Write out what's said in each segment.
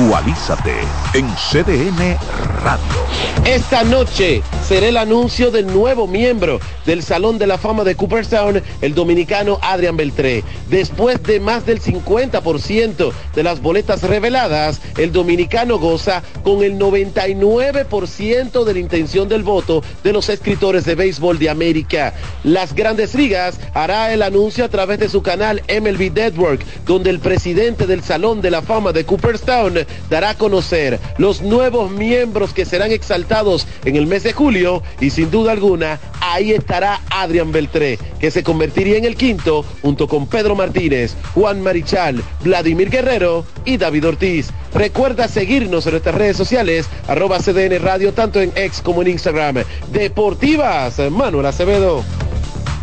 Actualízate en CDN Radio. Esta noche será el anuncio del nuevo miembro del Salón de la Fama de Cooperstown, el dominicano Adrian Beltré. Después de más del 50% de las boletas reveladas, el dominicano goza con el 99% de la intención del voto de los escritores de béisbol de América. Las grandes ligas hará el anuncio a través de su canal MLB Network, donde el presidente del Salón de la Fama de Cooperstown dará a conocer los nuevos miembros que serán exaltados en el mes de julio y sin duda alguna ahí estará Adrián Beltré, que se convertiría en el quinto junto con Pedro Martínez, Juan Marichal, Vladimir Guerrero y David Ortiz. Recuerda seguirnos en nuestras redes sociales, arroba CDN Radio, tanto en X como en Instagram. Deportivas, Manuel Acevedo.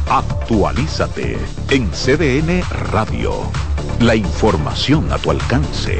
Actualízate en CDN Radio. La información a tu alcance.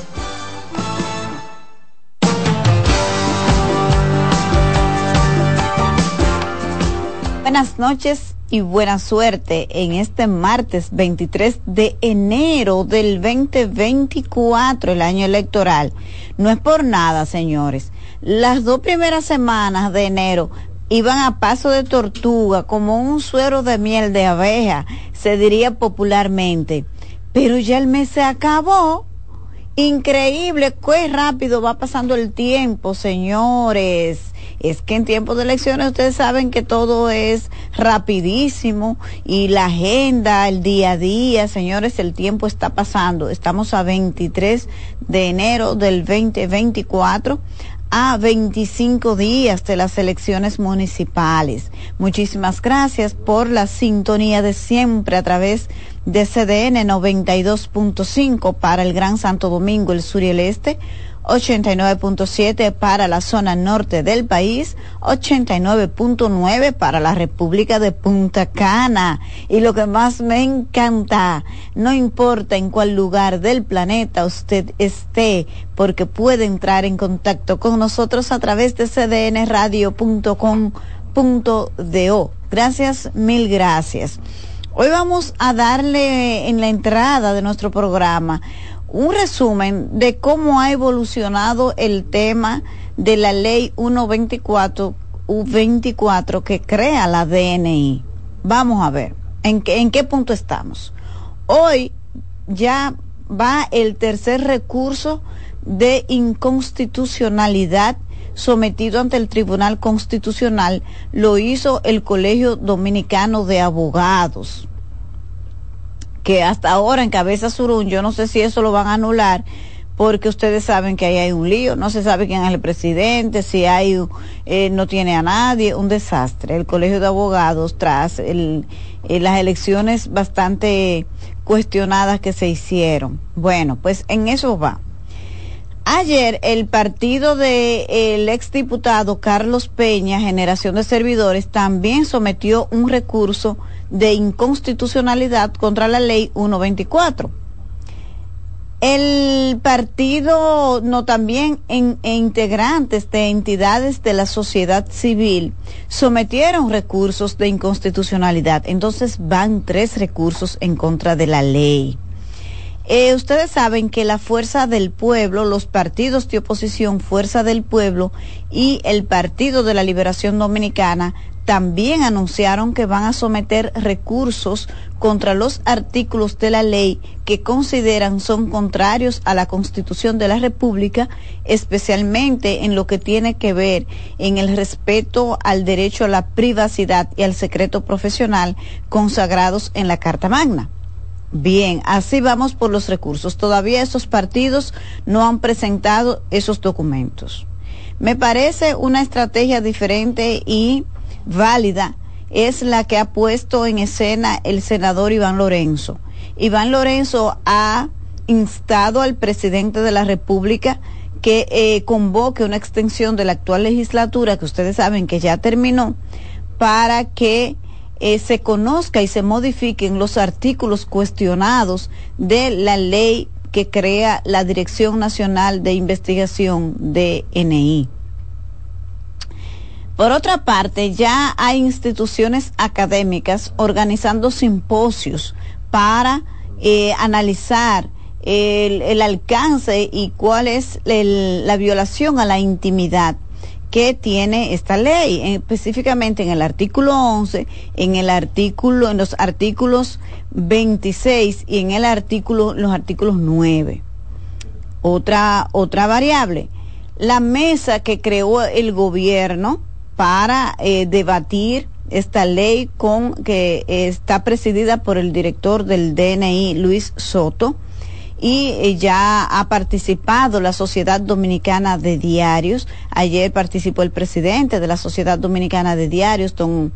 Buenas noches y buena suerte en este martes 23 de enero del 2024, el año electoral. No es por nada, señores. Las dos primeras semanas de enero iban a paso de tortuga, como un suero de miel de abeja, se diría popularmente. Pero ya el mes se acabó. Increíble, qué rápido va pasando el tiempo, señores es que en tiempos de elecciones ustedes saben que todo es rapidísimo y la agenda, el día a día, señores, el tiempo está pasando. Estamos a 23 de enero del 2024 a 25 días de las elecciones municipales. Muchísimas gracias por la sintonía de siempre a través de CDN 92.5 para el Gran Santo Domingo, el sur y el este 89.7 para la zona norte del país, 89.9 para la República de Punta Cana. Y lo que más me encanta, no importa en cuál lugar del planeta usted esté, porque puede entrar en contacto con nosotros a través de cdnradio.com.do. Gracias, mil gracias. Hoy vamos a darle en la entrada de nuestro programa un resumen de cómo ha evolucionado el tema de la ley 124 24 que crea la DNI. Vamos a ver, ¿en qué, ¿en qué punto estamos? Hoy ya va el tercer recurso de inconstitucionalidad sometido ante el Tribunal Constitucional. Lo hizo el Colegio Dominicano de Abogados que hasta ahora en Cabeza Surún, yo no sé si eso lo van a anular, porque ustedes saben que ahí hay un lío, no se sabe quién es el presidente, si hay, eh, no tiene a nadie, un desastre. El Colegio de Abogados, tras el, eh, las elecciones bastante cuestionadas que se hicieron. Bueno, pues en eso va. Ayer el partido del de, exdiputado Carlos Peña, Generación de Servidores, también sometió un recurso de inconstitucionalidad contra la ley 124. El partido, no también en, integrantes de entidades de la sociedad civil sometieron recursos de inconstitucionalidad. Entonces van tres recursos en contra de la ley. Eh, ustedes saben que la Fuerza del Pueblo, los partidos de oposición Fuerza del Pueblo y el Partido de la Liberación Dominicana también anunciaron que van a someter recursos contra los artículos de la ley que consideran son contrarios a la Constitución de la República, especialmente en lo que tiene que ver en el respeto al derecho a la privacidad y al secreto profesional consagrados en la Carta Magna. Bien, así vamos por los recursos. Todavía esos partidos no han presentado esos documentos. Me parece una estrategia diferente y válida es la que ha puesto en escena el senador Iván Lorenzo. Iván Lorenzo ha instado al presidente de la República que eh, convoque una extensión de la actual legislatura, que ustedes saben que ya terminó, para que eh, se conozca y se modifiquen los artículos cuestionados de la ley que crea la Dirección Nacional de Investigación de. Por otra parte, ya hay instituciones académicas organizando simposios para eh, analizar el, alcance y cuál es la violación a la intimidad que tiene esta ley, específicamente en el artículo 11, en el artículo, en los artículos 26 y en el artículo, los artículos 9. Otra, otra variable, la mesa que creó el gobierno para eh, debatir esta ley con que está presidida por el director del DNI Luis Soto y eh, ya ha participado la Sociedad Dominicana de Diarios. Ayer participó el presidente de la Sociedad Dominicana de Diarios, don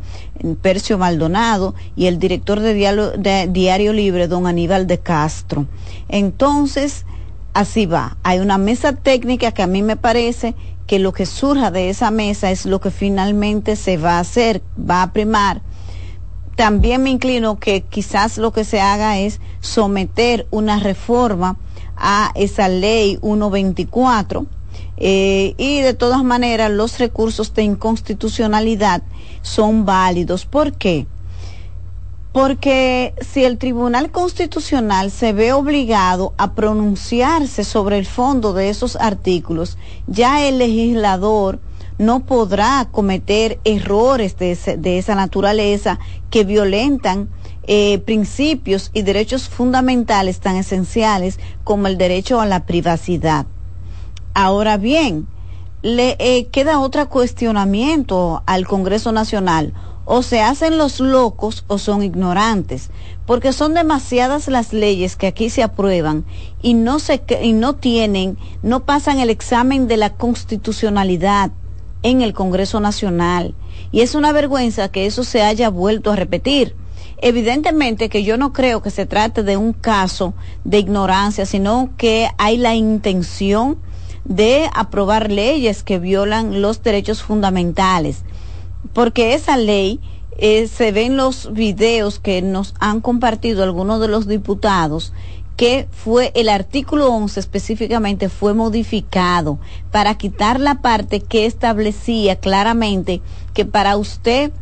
Percio Maldonado, y el director de Diario, de Diario Libre, don Aníbal de Castro. Entonces, así va. Hay una mesa técnica que a mí me parece que lo que surja de esa mesa es lo que finalmente se va a hacer, va a primar. También me inclino que quizás lo que se haga es someter una reforma a esa ley 124 eh, y de todas maneras los recursos de inconstitucionalidad son válidos. ¿Por qué? porque si el Tribunal Constitucional se ve obligado a pronunciarse sobre el fondo de esos artículos, ya el legislador no podrá cometer errores de, esa naturaleza que violentan eh, principios y derechos fundamentales tan esenciales como el derecho a la privacidad. Ahora bien, le eh, queda otro cuestionamiento al Congreso Nacional. O se hacen los locos o son ignorantes, porque son demasiadas las leyes que aquí se aprueban y no se y no tienen, no pasan el examen de la constitucionalidad en el Congreso Nacional y es una vergüenza que eso se haya vuelto a repetir. Evidentemente que yo no creo que se trate de un caso de ignorancia, sino que hay la intención de aprobar leyes que violan los derechos fundamentales porque esa ley eh, se ve en los videos que nos han compartido algunos de los diputados que fue el artículo 11 específicamente fue modificado para quitar la parte que establecía claramente que para usted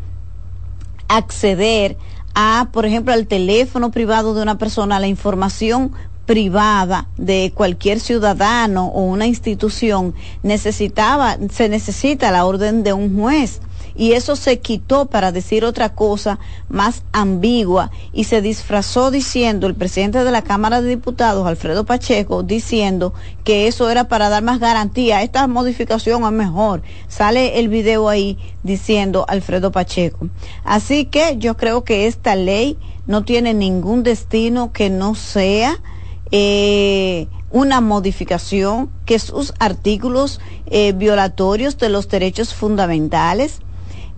acceder a, por ejemplo, al teléfono privado de una persona, la información privada de cualquier ciudadano o una institución necesitaba, se necesita la orden de un juez y eso se quitó para decir otra cosa más ambigua y se disfrazó diciendo el presidente de la Cámara de Diputados, Alfredo Pacheco, diciendo que eso era para dar más garantía. Esta modificación es mejor. Sale el video ahí diciendo Alfredo Pacheco. Así que yo creo que esta ley no tiene ningún destino que no sea eh, una modificación, que sus artículos eh, violatorios de los derechos fundamentales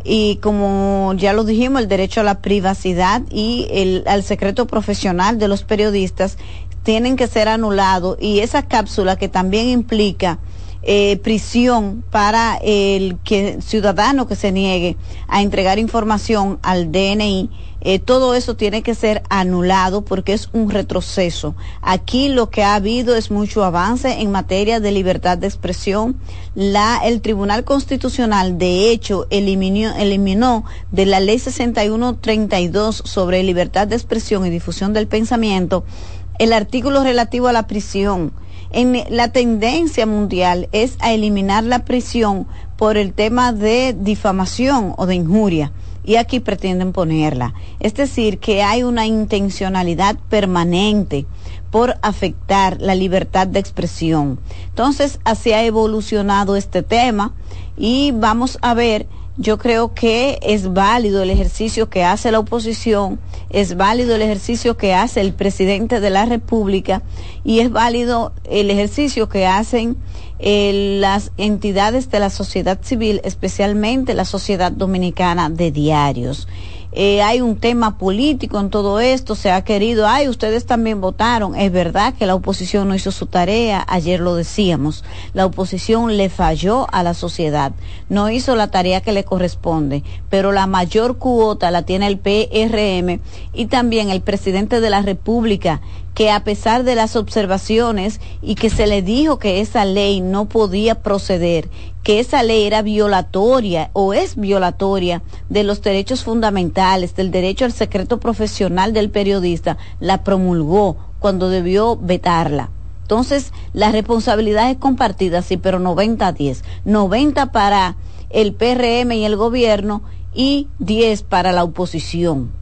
y como ya lo dijimos, el derecho a la privacidad y el, al secreto profesional de los periodistas tienen que ser anulados y esa cápsula que también implica eh, prisión para el que, ciudadano que se niegue a entregar información al DNI. Eh, todo eso tiene que ser anulado porque es un retroceso. Aquí lo que ha habido es mucho avance en materia de libertad de expresión. La, el Tribunal Constitucional, de hecho, eliminó, eliminó de la Ley 6132 sobre libertad de expresión y difusión del pensamiento el artículo relativo a la prisión. La tendencia mundial es a eliminar la prisión por el tema de difamación o de injuria y aquí pretenden ponerla. Es decir, que hay una intencionalidad permanente por afectar la libertad de expresión. Entonces, así ha evolucionado este tema y vamos a ver yo creo que es válido el ejercicio que hace la oposición, es válido el ejercicio que hace el presidente de la República y es válido el ejercicio que hacen eh, las entidades de la sociedad civil, especialmente la sociedad dominicana de diarios. Eh, hay un tema político en todo esto, se ha querido, ay, ustedes también votaron, es verdad que la oposición no hizo su tarea, ayer lo decíamos, la oposición le falló a la sociedad, no hizo la tarea que le corresponde, pero la mayor cuota la tiene el PRM y también el presidente de la República, que a pesar de las observaciones y que se le dijo que esa ley no podía proceder, que esa ley era violatoria o es violatoria de los derechos fundamentales, del derecho al secreto profesional del periodista, la promulgó cuando debió vetarla. Entonces, la responsabilidad es compartida, sí, pero 90 a 10. 90 para el PRM y el gobierno y 10 para la oposición.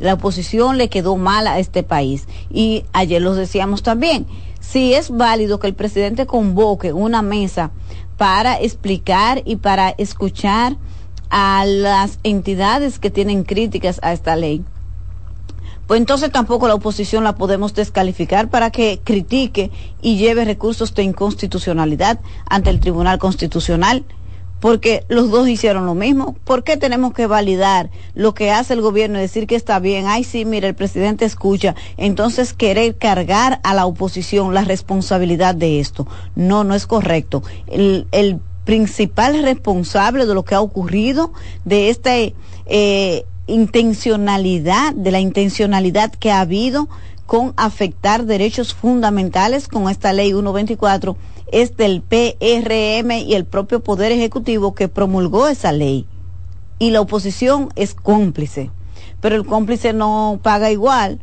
La oposición le quedó mal a este país. Y ayer los decíamos también, si es válido que el presidente convoque una mesa para explicar y para escuchar a las entidades que tienen críticas a esta ley, pues entonces tampoco la oposición la podemos descalificar para que critique y lleve recursos de inconstitucionalidad ante el Tribunal Constitucional porque los dos hicieron lo mismo. ¿Por qué tenemos que validar lo que hace el gobierno y decir que está bien? Ay, sí, mire, el presidente escucha. Entonces querer cargar a la oposición la responsabilidad de esto. No, no es correcto. El, el principal responsable de lo que ha ocurrido, de esta eh, intencionalidad, de la intencionalidad que ha habido con afectar derechos fundamentales con esta ley 124 es del PRM y el propio Poder Ejecutivo que promulgó esa ley. Y la oposición es cómplice. Pero el cómplice no paga igual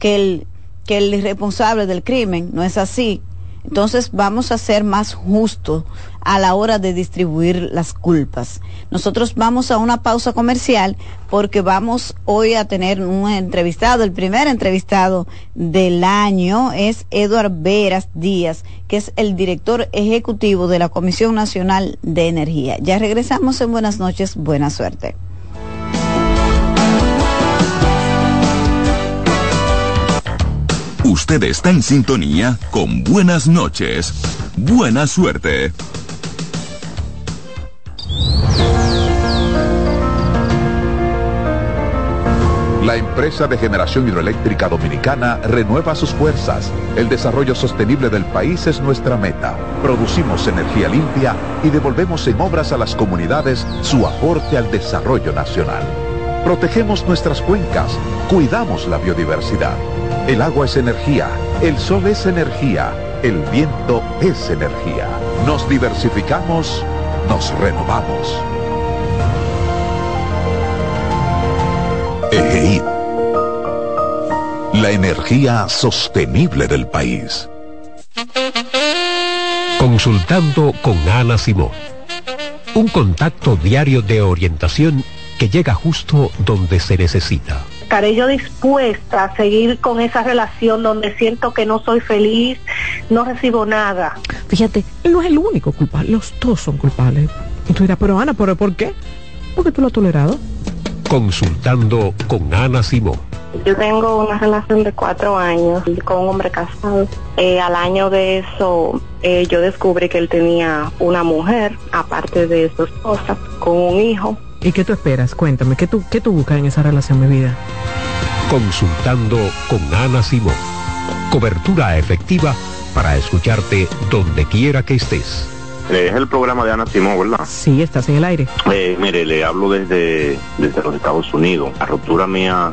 que el, que el responsable del crimen. No es así. Entonces vamos a ser más justos a la hora de distribuir las culpas. Nosotros vamos a una pausa comercial porque vamos hoy a tener un entrevistado, el primer entrevistado del año es Eduard Veras Díaz, que es el director ejecutivo de la Comisión Nacional de Energía. Ya regresamos en Buenas noches, buena suerte. Usted está en sintonía con Buenas noches. Buena suerte. La empresa de generación hidroeléctrica dominicana renueva sus fuerzas. El desarrollo sostenible del país es nuestra meta. Producimos energía limpia y devolvemos en obras a las comunidades su aporte al desarrollo nacional. Protegemos nuestras cuencas, cuidamos la biodiversidad el agua es energía, el sol es energía, el viento es energía. Nos diversificamos, nos renovamos. EGI. La energía sostenible del país. Consultando con Ana Simón. Un contacto diario de orientación que llega justo donde se necesita estaré yo dispuesta a seguir con esa relación donde siento que no soy feliz, no recibo nada. Fíjate, él no es el único culpable, los dos son culpables. Y tú dirás, pero Ana, ¿pero por qué? Porque tú lo has tolerado. Consultando con Ana Simón. Yo tengo una relación de cuatro años con un hombre casado. Eh, al año de eso, eh, yo descubrí que él tenía una mujer, aparte de su esposa, con un hijo. ¿Y qué tú esperas? Cuéntame, ¿qué tú, qué tú buscas en esa relación, mi vida? Consultando con Ana Simón. Cobertura efectiva para escucharte donde quiera que estés. Es el programa de Ana Simón, ¿verdad? Sí, estás en el aire. Eh, mire, le hablo desde, desde los Estados Unidos. La ruptura mía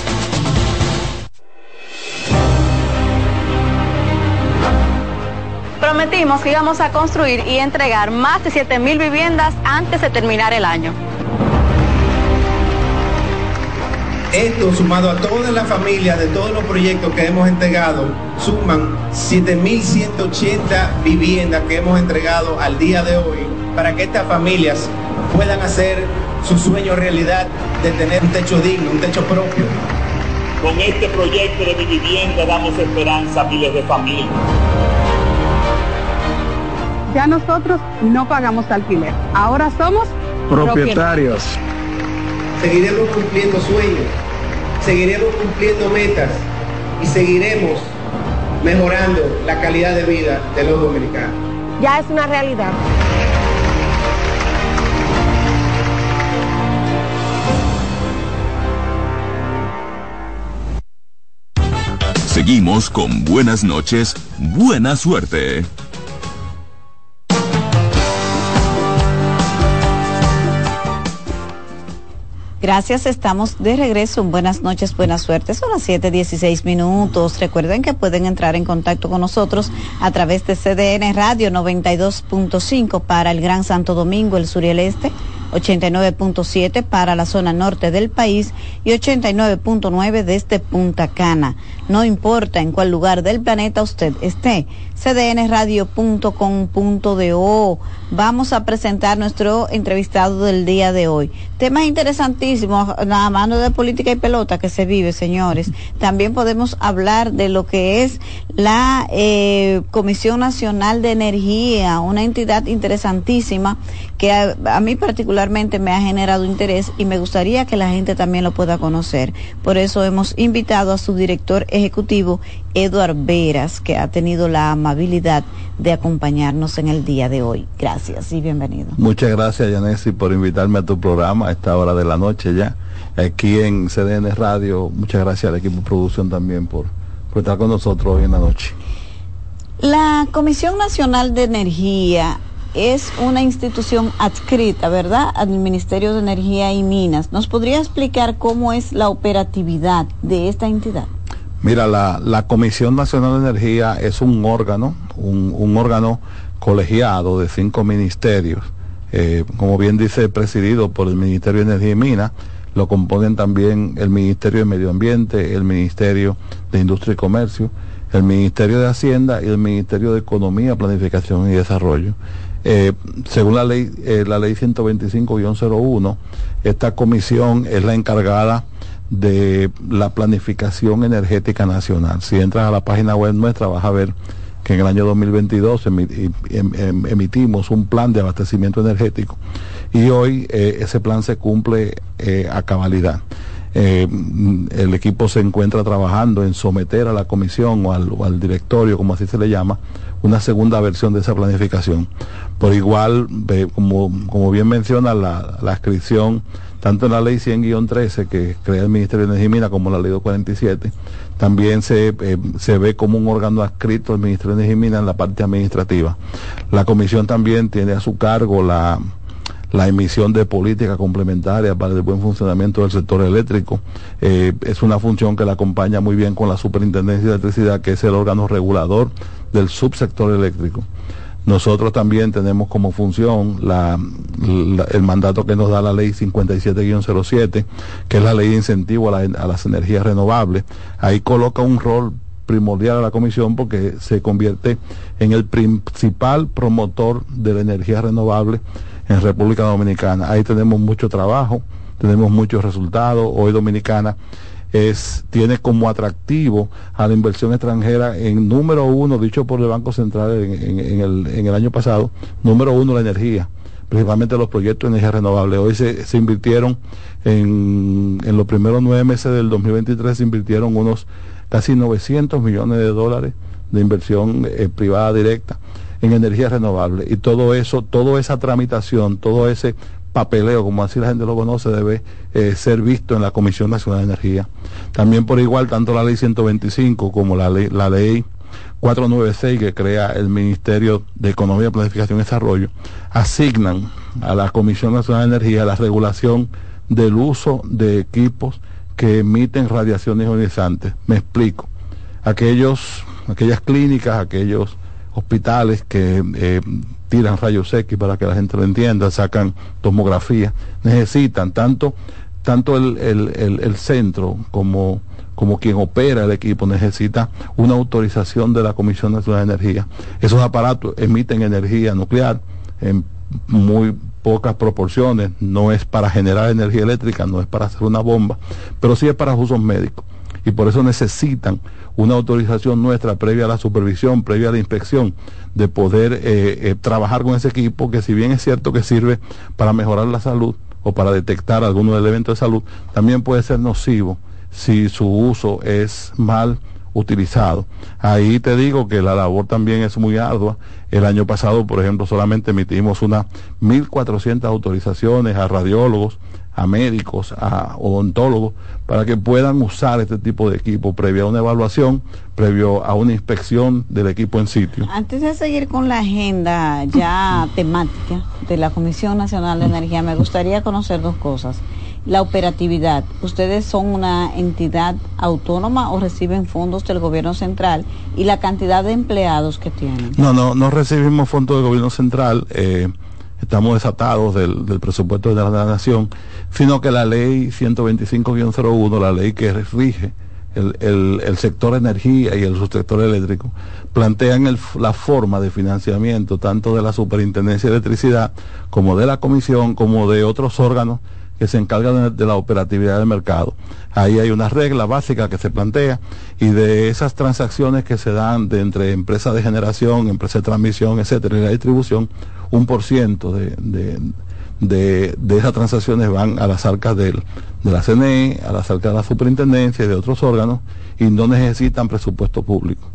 Prometimos que íbamos a construir y entregar más de 7 mil viviendas antes de terminar el año. Esto sumado a todas las familias de todos los proyectos que hemos entregado, suman 7.180 viviendas que hemos entregado al día de hoy para que estas familias puedan hacer su sueño realidad de tener un techo digno, un techo propio. Con este proyecto de mi vivienda damos esperanza a miles de familias. Ya nosotros no pagamos alquiler, ahora somos propietarios. Seguiremos cumpliendo sueños, seguiremos cumpliendo metas y seguiremos mejorando la calidad de vida de los dominicanos. Ya es una realidad. Seguimos con buenas noches, buena suerte. Gracias, estamos de regreso. Buenas noches, buena suerte. Son las 7:16 minutos. Recuerden que pueden entrar en contacto con nosotros a través de CDN Radio 92.5 para el Gran Santo Domingo, el sur y el este. 89.7 para la zona norte del país y 89.9 desde Punta Cana. No importa en cuál lugar del planeta usted esté, cdnradio.com.do. Vamos a presentar nuestro entrevistado del día de hoy. Temas interesantísimos, la mano de política y pelota que se vive, señores. También podemos hablar de lo que es la eh, Comisión Nacional de Energía, una entidad interesantísima que a, a mí particularmente me ha generado interés y me gustaría que la gente también lo pueda conocer. Por eso hemos invitado a su director ejecutivo, Eduard Veras, que ha tenido la amabilidad de acompañarnos en el día de hoy. Gracias y bienvenido. Muchas gracias, Yanesi, por invitarme a tu programa a esta hora de la noche ya, aquí en CDN Radio. Muchas gracias al equipo de producción también por, por estar con nosotros hoy en la noche. La Comisión Nacional de Energía es una institución adscrita, ¿verdad?, al Ministerio de Energía y Minas. ¿Nos podría explicar cómo es la operatividad de esta entidad? Mira, la, la Comisión Nacional de Energía es un órgano, un, un órgano colegiado de cinco ministerios, eh, como bien dice, presidido por el Ministerio de Energía y Minas, lo componen también el Ministerio de Medio Ambiente, el Ministerio de Industria y Comercio, el Ministerio de Hacienda y el Ministerio de Economía, Planificación y Desarrollo. Eh, según la ley, eh, la ley 125-01, esta comisión es la encargada de la planificación energética nacional. Si entras a la página web nuestra vas a ver que en el año 2022 emi em em emitimos un plan de abastecimiento energético y hoy eh, ese plan se cumple eh, a cabalidad. Eh, el equipo se encuentra trabajando en someter a la comisión o al, directorio, como así se le llama, una segunda versión de esa planificación. Por igual, como, como bien menciona la, la inscripción tanto en la ley 100-13 que crea el Ministerio de Energía y Minas como en la ley 247, también se, eh, se ve como un órgano adscrito al Ministerio de Energía y Minas en la parte administrativa. La comisión también tiene a su cargo la, la emisión de políticas complementarias para el buen funcionamiento del sector eléctrico. Eh, es una función que la acompaña muy bien con la Superintendencia de Electricidad, que es el órgano regulador del subsector eléctrico. Nosotros también tenemos como función el mandato que nos da la ley 57-07, que es la ley de incentivo a las energías renovables. Ahí coloca un rol primordial a la comisión porque se convierte en el principal promotor de la energía renovable en República Dominicana. Ahí tenemos mucho trabajo, tenemos muchos resultados. Hoy Dominicana es, tiene como atractivo a la inversión extranjera en número uno, dicho por el Banco Central en, el, en el año pasado, número uno la energía principalmente los proyectos de energía renovable. Hoy se, se invirtieron en, en, los primeros nueve meses del 2023, se invirtieron unos casi 900 millones de dólares de inversión eh, privada directa en energía renovable. Y todo eso, toda esa tramitación, todo ese papeleo, como así la gente lo conoce, debe eh, ser visto en la Comisión Nacional de Energía. También por igual, tanto la ley 125 como la ley, la ley 496 que crea el Ministerio de Economía, Planificación y Desarrollo, asignan a la Comisión Nacional de Energía la regulación del uso de equipos que emiten radiaciones ionizantes. Me explico. Aquellos, aquellas clínicas, aquellos hospitales que eh, tiran rayos X para que la gente lo entienda, sacan tomografía, necesitan tanto, tanto el, el, el, centro como, como quien opera el equipo necesita una autorización de la Comisión Nacional de Energía. Esos aparatos emiten energía nuclear en muy pocas proporciones, no es para generar energía eléctrica, no es para hacer una bomba, pero sí es para usos médicos. Y por eso necesitan una autorización nuestra previa a la supervisión, previa a la inspección, de poder eh, eh, trabajar con ese equipo que si bien es cierto que sirve para mejorar la salud o para detectar algunos elementos de salud, también puede ser nocivo si su uso es mal utilizado. Ahí te digo que la labor también es muy ardua. El año pasado, por ejemplo, solamente emitimos unas 1.400 autorizaciones a radiólogos, a médicos, a odontólogos, para que puedan usar este tipo de equipo previo a una evaluación, previo a una inspección del equipo en sitio. Antes de seguir con la agenda ya temática de la Comisión Nacional de Energía, me gustaría conocer dos cosas. La operatividad, ¿ustedes son una entidad autónoma o reciben fondos del gobierno central? Y la cantidad de empleados que tienen. No, no, no recibimos fondos del gobierno central. Eh, estamos desatados del, presupuesto de la, nación, sino que la ley 125-01, la ley que rige el, sector energía y el subsector eléctrico, plantean la forma de financiamiento tanto de la Superintendencia de Electricidad como de la Comisión, como de otros órganos que se encargan de, la operatividad del mercado. Ahí hay una regla básica que se plantea y de esas transacciones que se dan de entre empresas de generación, empresas de transmisión, etcétera, y la distribución, un por ciento de, esas transacciones van a las arcas de la CNE, a las arcas de la superintendencia y de otros órganos y no necesitan presupuesto público.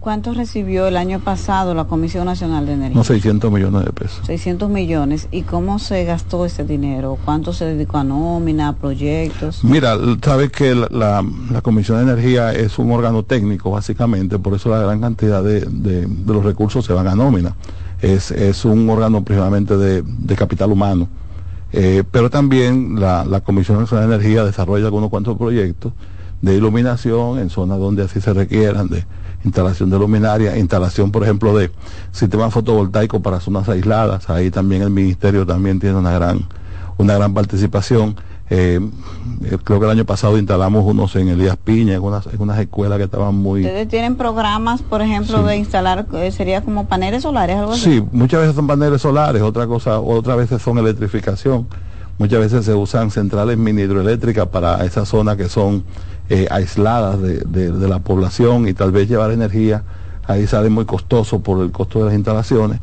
¿Cuánto recibió el año pasado la Comisión Nacional de Energía? No, 600 millones de pesos. 600 millones. ¿Y cómo se gastó ese dinero? ¿Cuánto se dedicó a nómina, a proyectos? Mira, sabes que la, Comisión de Energía es un órgano técnico, básicamente, por eso la gran cantidad de, de los recursos se van a nómina es, es un órgano principalmente de, de capital humano. Eh, pero también la, la, Comisión Nacional de Energía desarrolla algunos cuantos proyectos de iluminación en zonas donde así se requieran, de instalación de luminaria, instalación, por ejemplo, de sistemas fotovoltaicos para zonas aisladas. Ahí también el Ministerio también tiene una gran, una gran participación. Eh, eh, creo que el año pasado instalamos unos en Elías Piña, en unas, en unas escuelas que estaban muy... ¿Ustedes tienen programas, por ejemplo, de instalar, eh, sería como paneles solares, algo así? Sí, muchas veces son paneles solares, otra cosa, otras veces son electrificación. Muchas veces se usan centrales mini hidroeléctricas para esas zonas que son aisladas de, de la población y tal vez llevar energía ahí sale muy costoso por el costo de las instalaciones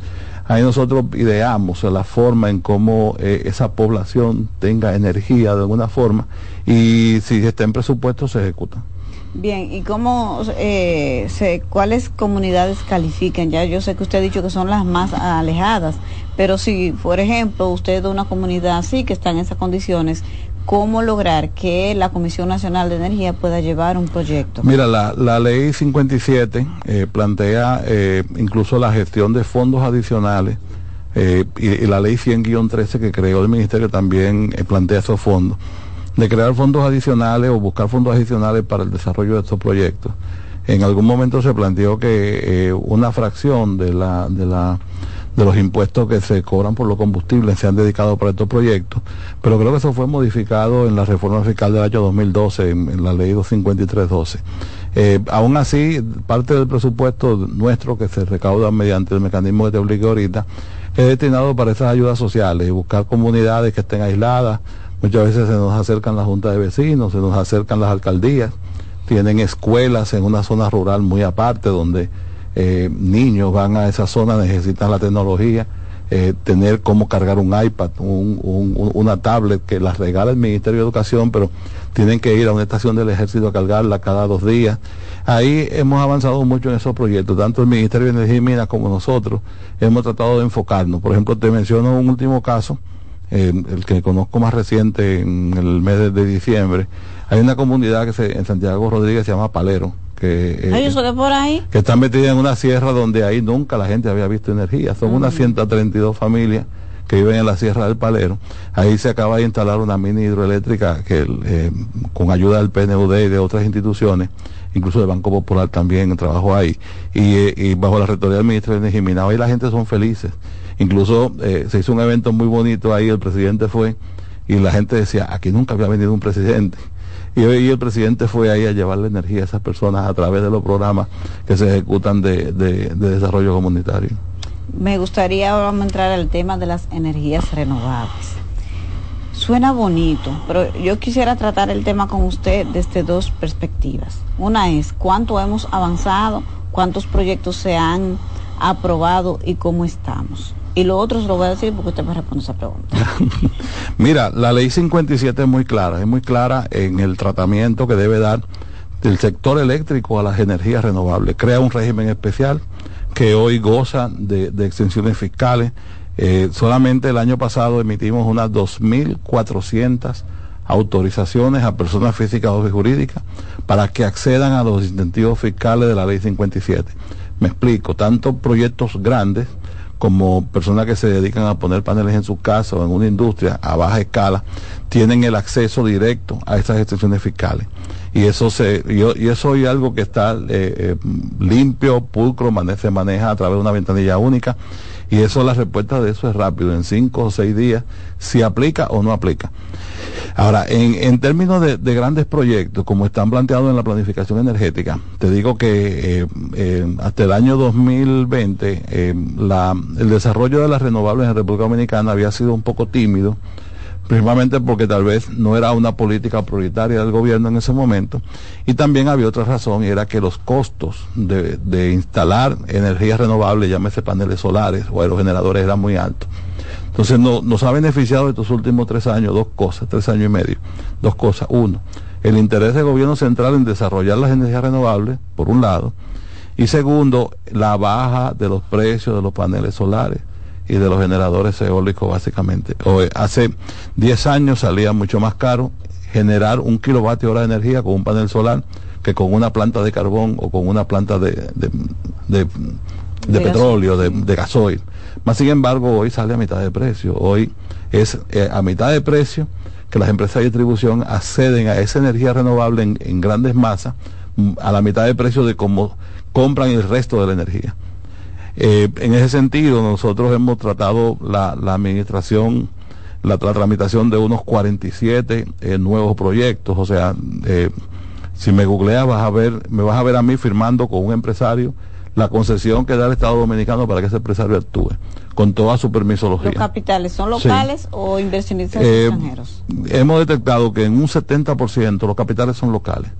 ahí nosotros ideamos la forma en cómo eh, esa población tenga energía de alguna forma y si está en presupuesto se ejecuta. Bien, ¿y cómo, eh, cuáles comunidades califican? Ya yo sé que usted ha dicho que son las más alejadas, pero si, por ejemplo, usted de una comunidad así que está en esas condiciones, cómo lograr que la Comisión Nacional de Energía pueda llevar un proyecto. Mira, la, la ley 57 eh, plantea eh, incluso la gestión de fondos adicionales eh, y, la ley 100-13 que creó el Ministerio también plantea esos fondos, de crear fondos adicionales o buscar fondos adicionales para el desarrollo de estos proyectos. En algún momento se planteó que una fracción de la, de la de los impuestos que se cobran por los combustibles se han dedicado para estos proyectos, pero creo que eso fue modificado en la reforma fiscal del año 2012, en, la ley 25312. Eh, aún así, parte del presupuesto nuestro que se recauda mediante el mecanismo que te obligo ahorita, es destinado para esas ayudas sociales y buscar comunidades que estén aisladas. Muchas veces se nos acercan las juntas de vecinos, se nos acercan las alcaldías, tienen escuelas en una zona rural muy aparte donde eh, niños van a esa zona, necesitan la tecnología eh, tener cómo cargar un iPad, una tablet que las regala el Ministerio de Educación, pero tienen que ir a una estación del ejército a cargarla cada dos días. Ahí hemos avanzado mucho en esos proyectos, tanto el Ministerio de Energía y Minas como nosotros hemos tratado de enfocarnos. Por ejemplo, te menciono un último caso, eh, el que conozco más reciente en el mes de, diciembre. Hay una comunidad que se, en Santiago Rodríguez se llama Palero, que, eh, por ahí? que están metidas en una sierra donde ahí nunca la gente había visto energía. Son unas 132 familias que viven en la Sierra del Palero. Ahí se acaba de instalar una mini hidroeléctrica que eh, con ayuda del PNUD y de otras instituciones, incluso del Banco Popular también trabajó ahí, y, eh, bajo la rectoría del ministro de Energía Ahí la gente son felices. Incluso eh, se hizo un evento muy bonito ahí, el presidente fue, y la gente decía, aquí nunca había venido un presidente. Y hoy el presidente fue ahí a llevarle energía a esas personas a través de los programas que se ejecutan de desarrollo comunitario. Me gustaría ahora entrar al tema de las energías renovables. Suena bonito, pero yo quisiera tratar el tema con usted desde dos perspectivas. Una es cuánto hemos avanzado, cuántos proyectos se han aprobado y cómo estamos. Y lo otro se lo voy a decir porque usted me responde esa pregunta. Mira, la ley 57 es muy clara, es muy clara en el tratamiento que debe dar del sector eléctrico a las energías renovables. Crea un régimen especial que hoy goza de, extensiones fiscales. Eh, solamente el año pasado emitimos unas 2.400 autorizaciones a personas físicas o jurídicas para que accedan a los incentivos fiscales de la ley 57. Me explico, tanto proyectos grandes como personas que se dedican a poner paneles en su casa o en una industria a baja escala, tienen el acceso directo a estas extensiones fiscales. Y eso se y, eso es algo que está eh, eh, limpio, pulcro, se maneja a través de una ventanilla única y eso la respuesta de eso es rápido, en cinco o seis días, si aplica o no aplica. Ahora, en, términos de, grandes proyectos, como están planteados en la planificación energética, te digo que eh, hasta el año 2020 la, el desarrollo de las renovables en República Dominicana había sido un poco tímido principalmente porque tal vez no era una política prioritaria del gobierno en ese momento. Y también había otra razón, y era que los costos de, instalar energías renovables, llámese paneles solares o aerogeneradores, eran muy altos. Entonces no, nos ha beneficiado estos últimos tres años dos cosas, tres años y medio. Dos cosas. Uno, el interés del gobierno central en desarrollar las energías renovables, por un lado. Y segundo, la baja de los precios de los paneles solares y de los generadores eólicos básicamente. Hoy, hace 10 años salía mucho más caro generar un kilovatio hora de energía con un panel solar que con una planta de carbón o con una planta de, de, petróleo, de, gasoil. Más sin embargo, hoy sale a mitad de precio. Hoy es eh, a mitad de precio que las empresas de distribución acceden a esa energía renovable en, en grandes masas mm, a la mitad de precio de cómo compran el resto de la energía. Eh, en ese sentido, nosotros hemos tratado la, administración, la, tramitación de unos 47 eh, nuevos proyectos. O sea, eh, si me googleas, vas a ver, me vas a ver a mí firmando con un empresario la concesión que da el Estado Dominicano para que ese empresario actúe, con toda su permisología. ¿Los capitales son locales o inversionistas extranjeros? Hemos detectado que en un 70% los capitales son locales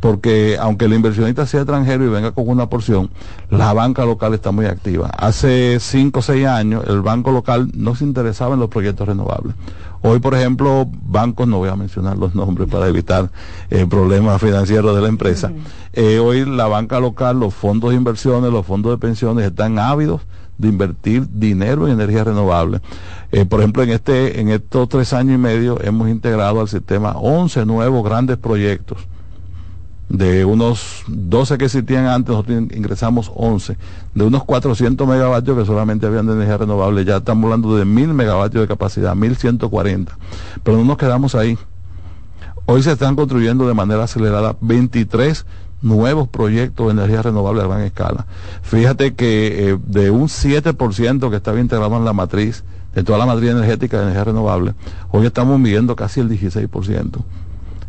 porque aunque el inversionista sea extranjero y venga con una porción, la banca local está muy activa. Hace cinco o seis años el banco local no se interesaba en los proyectos renovables. Hoy, por ejemplo, bancos, no voy a mencionar los nombres para evitar eh, problemas financieros de la empresa, eh, hoy la banca local, los fondos de inversiones, los fondos de pensiones están ávidos de invertir dinero en energía renovable. Eh, por ejemplo, en, este, en estos tres años y medio hemos integrado al sistema 11 nuevos grandes proyectos de unos 12 que existían antes, nosotros ingresamos 11, de unos 400 megavatios que solamente habían de energía renovable, ya estamos hablando de 1000 megavatios de capacidad, 1140. Pero no nos quedamos ahí. Hoy se están construyendo de manera acelerada 23 nuevos proyectos de energía renovable a gran escala. Fíjate que eh, de un 7% que estaba integrado en la matriz, de toda la matriz energética de energía renovable, hoy estamos midiendo casi el 16%.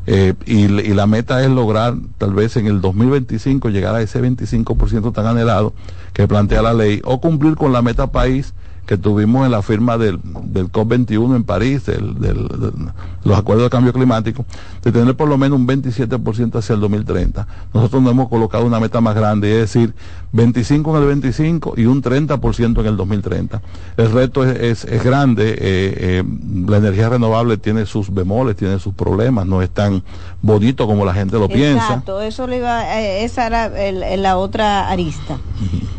Eh, y, la meta es lograr tal vez en el 2025 llegar a ese 25% tan anhelado que plantea la ley o cumplir con la meta país que tuvimos en la firma del, del COP21 en París, del, del, los acuerdos de cambio climático, de tener por lo menos un 27% hacia el 2030. Nosotros nos hemos colocado una meta más grande, es decir, 25 en el 25 y un 30% en el 2030. El reto es, es, grande, eh, eh, la energía renovable tiene sus bemoles, tiene sus problemas, no es tan bonito como la gente lo piensa. Exacto, eso le iba, eh, esa era la otra arista.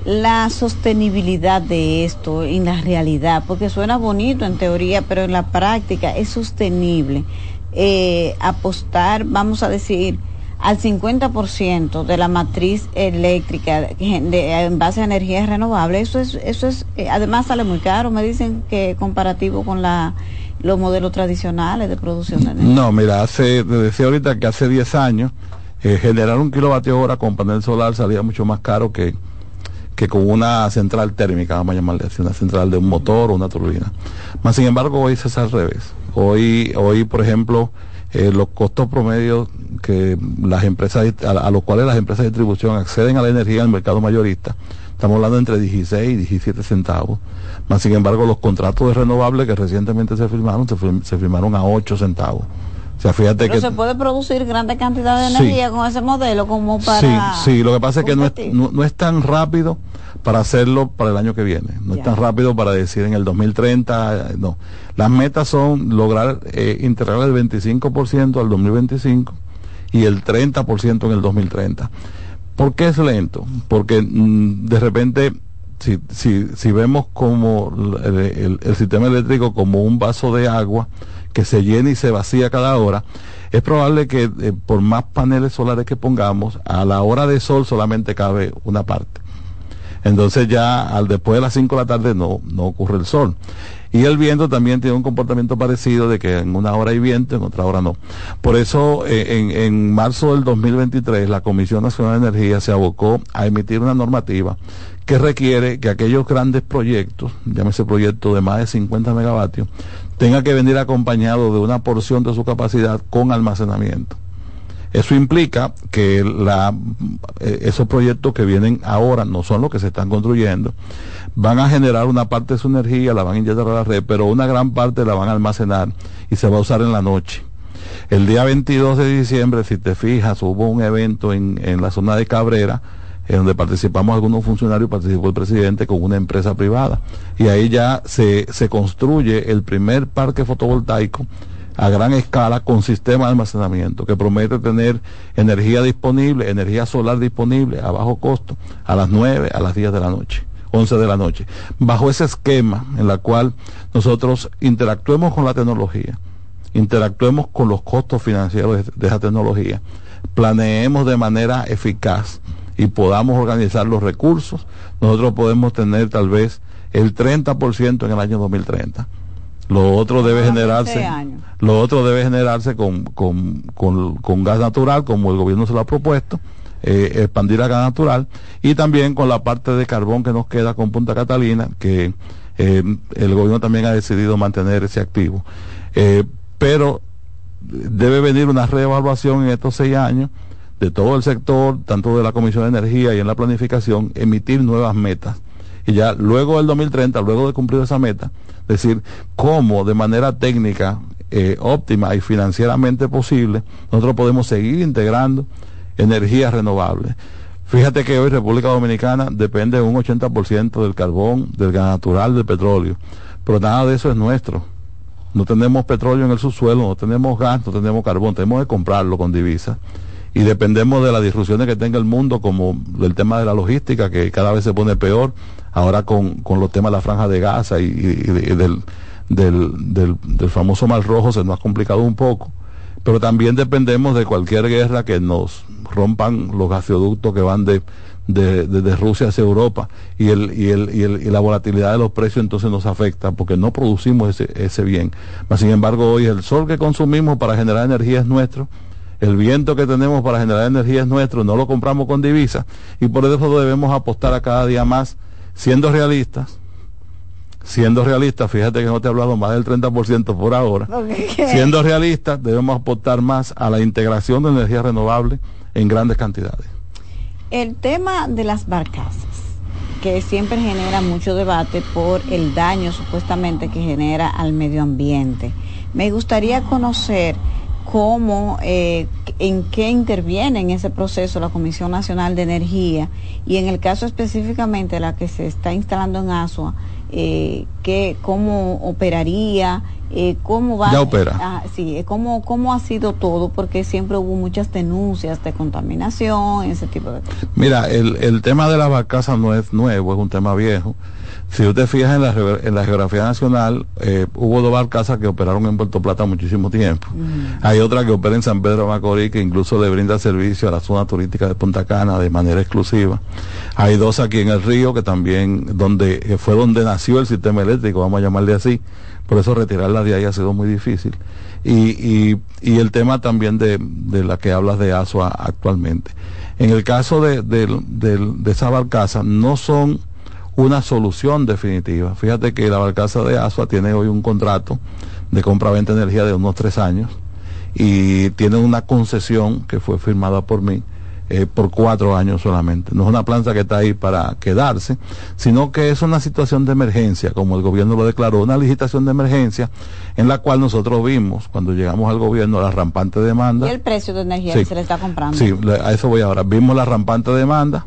La sostenibilidad de esto en la realidad, porque suena bonito en teoría, pero en la práctica es sostenible. Eh, apostar, vamos a decir, al 50% de la matriz eléctrica en base a energías renovables, eso es, eso es, eh, además sale muy caro, me dicen que comparativo con la los modelos tradicionales de producción de energía. No, mira, hace, decía ahorita que hace 10 años, eh, generar un kilovatio hora con panel solar salía mucho más caro que, que con una central térmica, vamos a llamarle así, una central de un motor o una turbina. Más sin embargo, hoy es al revés. Hoy, hoy por ejemplo, eh, los costos promedios que las empresas, a, los cuales las empresas de distribución acceden a la energía en el mercado mayorista, estamos hablando entre 16 y 17 centavos. Más sin embargo, los contratos de renovables que recientemente se firmaron, se, firmaron a 8 centavos. O sea, fíjate Pero que se puede producir grandes cantidades de energía con ese modelo como para... Sí, sí, lo que pasa es que no es, no es tan rápido para hacerlo para el año que viene. No es tan rápido para decir en el 2030, no. Las metas son lograr eh, integrar el 25% al 2025 y el 30% en el 2030. ¿Por qué es lento? Porque mm, de repente, si, si, si vemos como el, sistema eléctrico como un vaso de agua que se llena y se vacía cada hora, es probable que eh, por más paneles solares que pongamos, a la hora de sol solamente cabe una parte. Entonces ya al después de las 5 de la tarde no, no ocurre el sol. Y el viento también tiene un comportamiento parecido de que en una hora hay viento, en otra hora no. Por eso eh, en, en marzo del 2023 la Comisión Nacional de Energía se abocó a emitir una normativa que requiere que aquellos grandes proyectos, llámese proyecto de más de 50 megavatios, tenga que venir acompañado de una porción de su capacidad con almacenamiento. Eso implica que eh, esos proyectos que vienen ahora no son los que se están construyendo. Van a generar una parte de su energía, la van a inyectar a la red, pero una gran parte la van a almacenar y se va a usar en la noche. El día 22 de diciembre, si te fijas, hubo un evento en, en la zona de Cabrera, en donde participamos algunos funcionarios, participó el presidente con una empresa privada. Y ahí ya se, se construye el primer parque fotovoltaico a gran escala con sistema de almacenamiento que promete tener energía disponible, energía solar disponible a bajo costo a las 9, a las 10 de la noche. 11 de la noche, bajo ese esquema en la cual nosotros interactuemos con la tecnología, interactuemos con los costos financieros de, esa tecnología, planeemos de manera eficaz y podamos organizar los recursos, nosotros podemos tener tal vez el 30% en el año 2030 lo otro debe generarse, lo otro debe generarse con, con, con, gas natural, como el gobierno se lo ha propuesto, eh, expandir a gas natural, y también con la parte de carbón que nos queda con Punta Catalina, que eh, el gobierno también ha decidido mantener ese activo. Eh, pero debe venir una reevaluación en estos seis años de todo el sector, tanto de la Comisión de Energía y en la planificación, emitir nuevas metas. Y ya luego del 2030, luego de cumplir esa meta, es decir, cómo de manera técnica eh, óptima y financieramente posible nosotros podemos seguir integrando energías renovables. Fíjate que hoy República Dominicana depende de un 80% del carbón, del gas natural, del petróleo, pero nada de eso es nuestro. No tenemos petróleo en el subsuelo, no tenemos gas, no tenemos carbón, tenemos que comprarlo con divisas y dependemos de las disrupciones que tenga el mundo, como el tema de la logística, que cada vez se pone peor, ahora con, con los temas de la franja de Gaza y, del, del, del, famoso Mar Rojo se nos ha complicado un poco. Pero también dependemos de cualquier guerra que nos rompan los gasoductos que van de, de, Rusia hacia Europa y, el, y, el, y, el, y la volatilidad de los precios entonces nos afecta porque no producimos ese, ese bien. Mas, sin embargo, hoy el sol que consumimos para generar energía es nuestro el viento que tenemos para generar energía es nuestro, no lo compramos con divisas y por eso debemos apostar a cada día más siendo realistas, siendo realistas, fíjate que no te he hablado más del 30% por ahora, siendo realistas debemos apostar más a la integración de energía renovable en grandes cantidades. El tema de las barcazas. que siempre genera mucho debate por el daño supuestamente que genera al medio ambiente. Me gustaría conocer cómo, eh, en qué interviene en ese proceso la Comisión Nacional de Energía. Y en el caso específicamente la que se está instalando en Asua, eh, que, cómo operaría, eh, cómo va ya opera. Ah, sí eh, cómo, cómo ha sido todo porque siempre hubo muchas denuncias de contaminación ese tipo de cosas. Mira el, el tema de la barcaza no es nuevo es un tema viejo si usted fija en la, en la geografía nacional, eh, hubo dos barcazas que operaron en Puerto Plata muchísimo tiempo. Hay otra que opera en San Pedro de Macorís, que incluso le brinda servicio a la zona turística de Punta Cana de manera exclusiva. Hay dos aquí en el río, que también, donde fue donde nació el sistema eléctrico, vamos a llamarle así. Por eso retirarla de ahí ha sido muy difícil. Y, y, y el tema también de, de la que hablas de ASUA actualmente. En el caso de, de, de esa barcaza, no son una solución definitiva. Fíjate que la barcaza de Asua tiene hoy un contrato de compra-venta de energía de unos tres años y tiene una concesión que fue firmada por mí eh, por cuatro años solamente. No es una planta que está ahí para quedarse, sino que es una situación de emergencia, como el gobierno lo declaró, una licitación de emergencia en la cual nosotros vimos cuando llegamos al gobierno la rampante demanda. ¿Y el precio de energía que se le está comprando? Sí, a eso voy ahora. Vimos la rampante demanda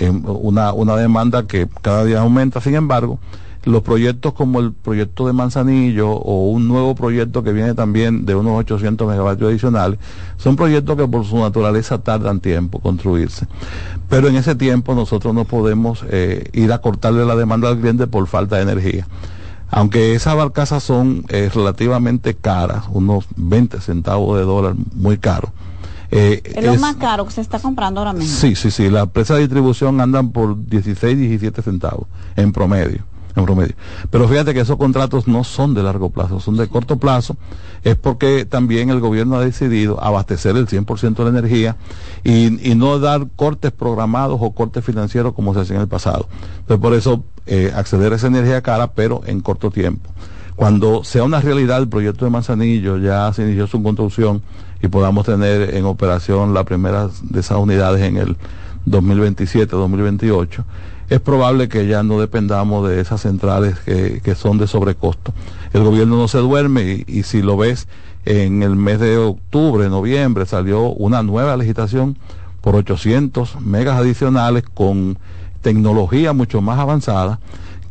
una, una demanda que cada día aumenta. Sin embargo, los proyectos como el proyecto de Manzanillo o un nuevo proyecto que viene también de unos 800 megavatios adicionales, son proyectos que por su naturaleza tardan tiempo construirse. Pero en ese tiempo nosotros no podemos eh, ir a cortarle la demanda al cliente por falta de energía. Aunque esas barcazas son eh, relativamente caras, unos 20 centavos de dólar, muy caros eh, es lo más caro que se está comprando ahora mismo. Sí, sí, sí. Las empresas de distribución andan por 16, 17 centavos en promedio. En promedio. Pero fíjate que esos contratos no son de largo plazo, son de corto plazo. Es porque también el gobierno ha decidido abastecer el 100% de la energía y, y, no dar cortes programados o cortes financieros como se hacía en el pasado. Entonces, por eso, eh, acceder a esa energía cara, pero en corto tiempo. Cuando sea una realidad el proyecto de Manzanillo, ya se inició su construcción y podamos tener en operación la primera de esas unidades en el 2027-2028, es probable que ya no dependamos de esas centrales que, que son de sobrecosto. El gobierno no se duerme y, y, si lo ves, en el mes de octubre, noviembre, salió una nueva legislación por 800 megas adicionales con tecnología mucho más avanzada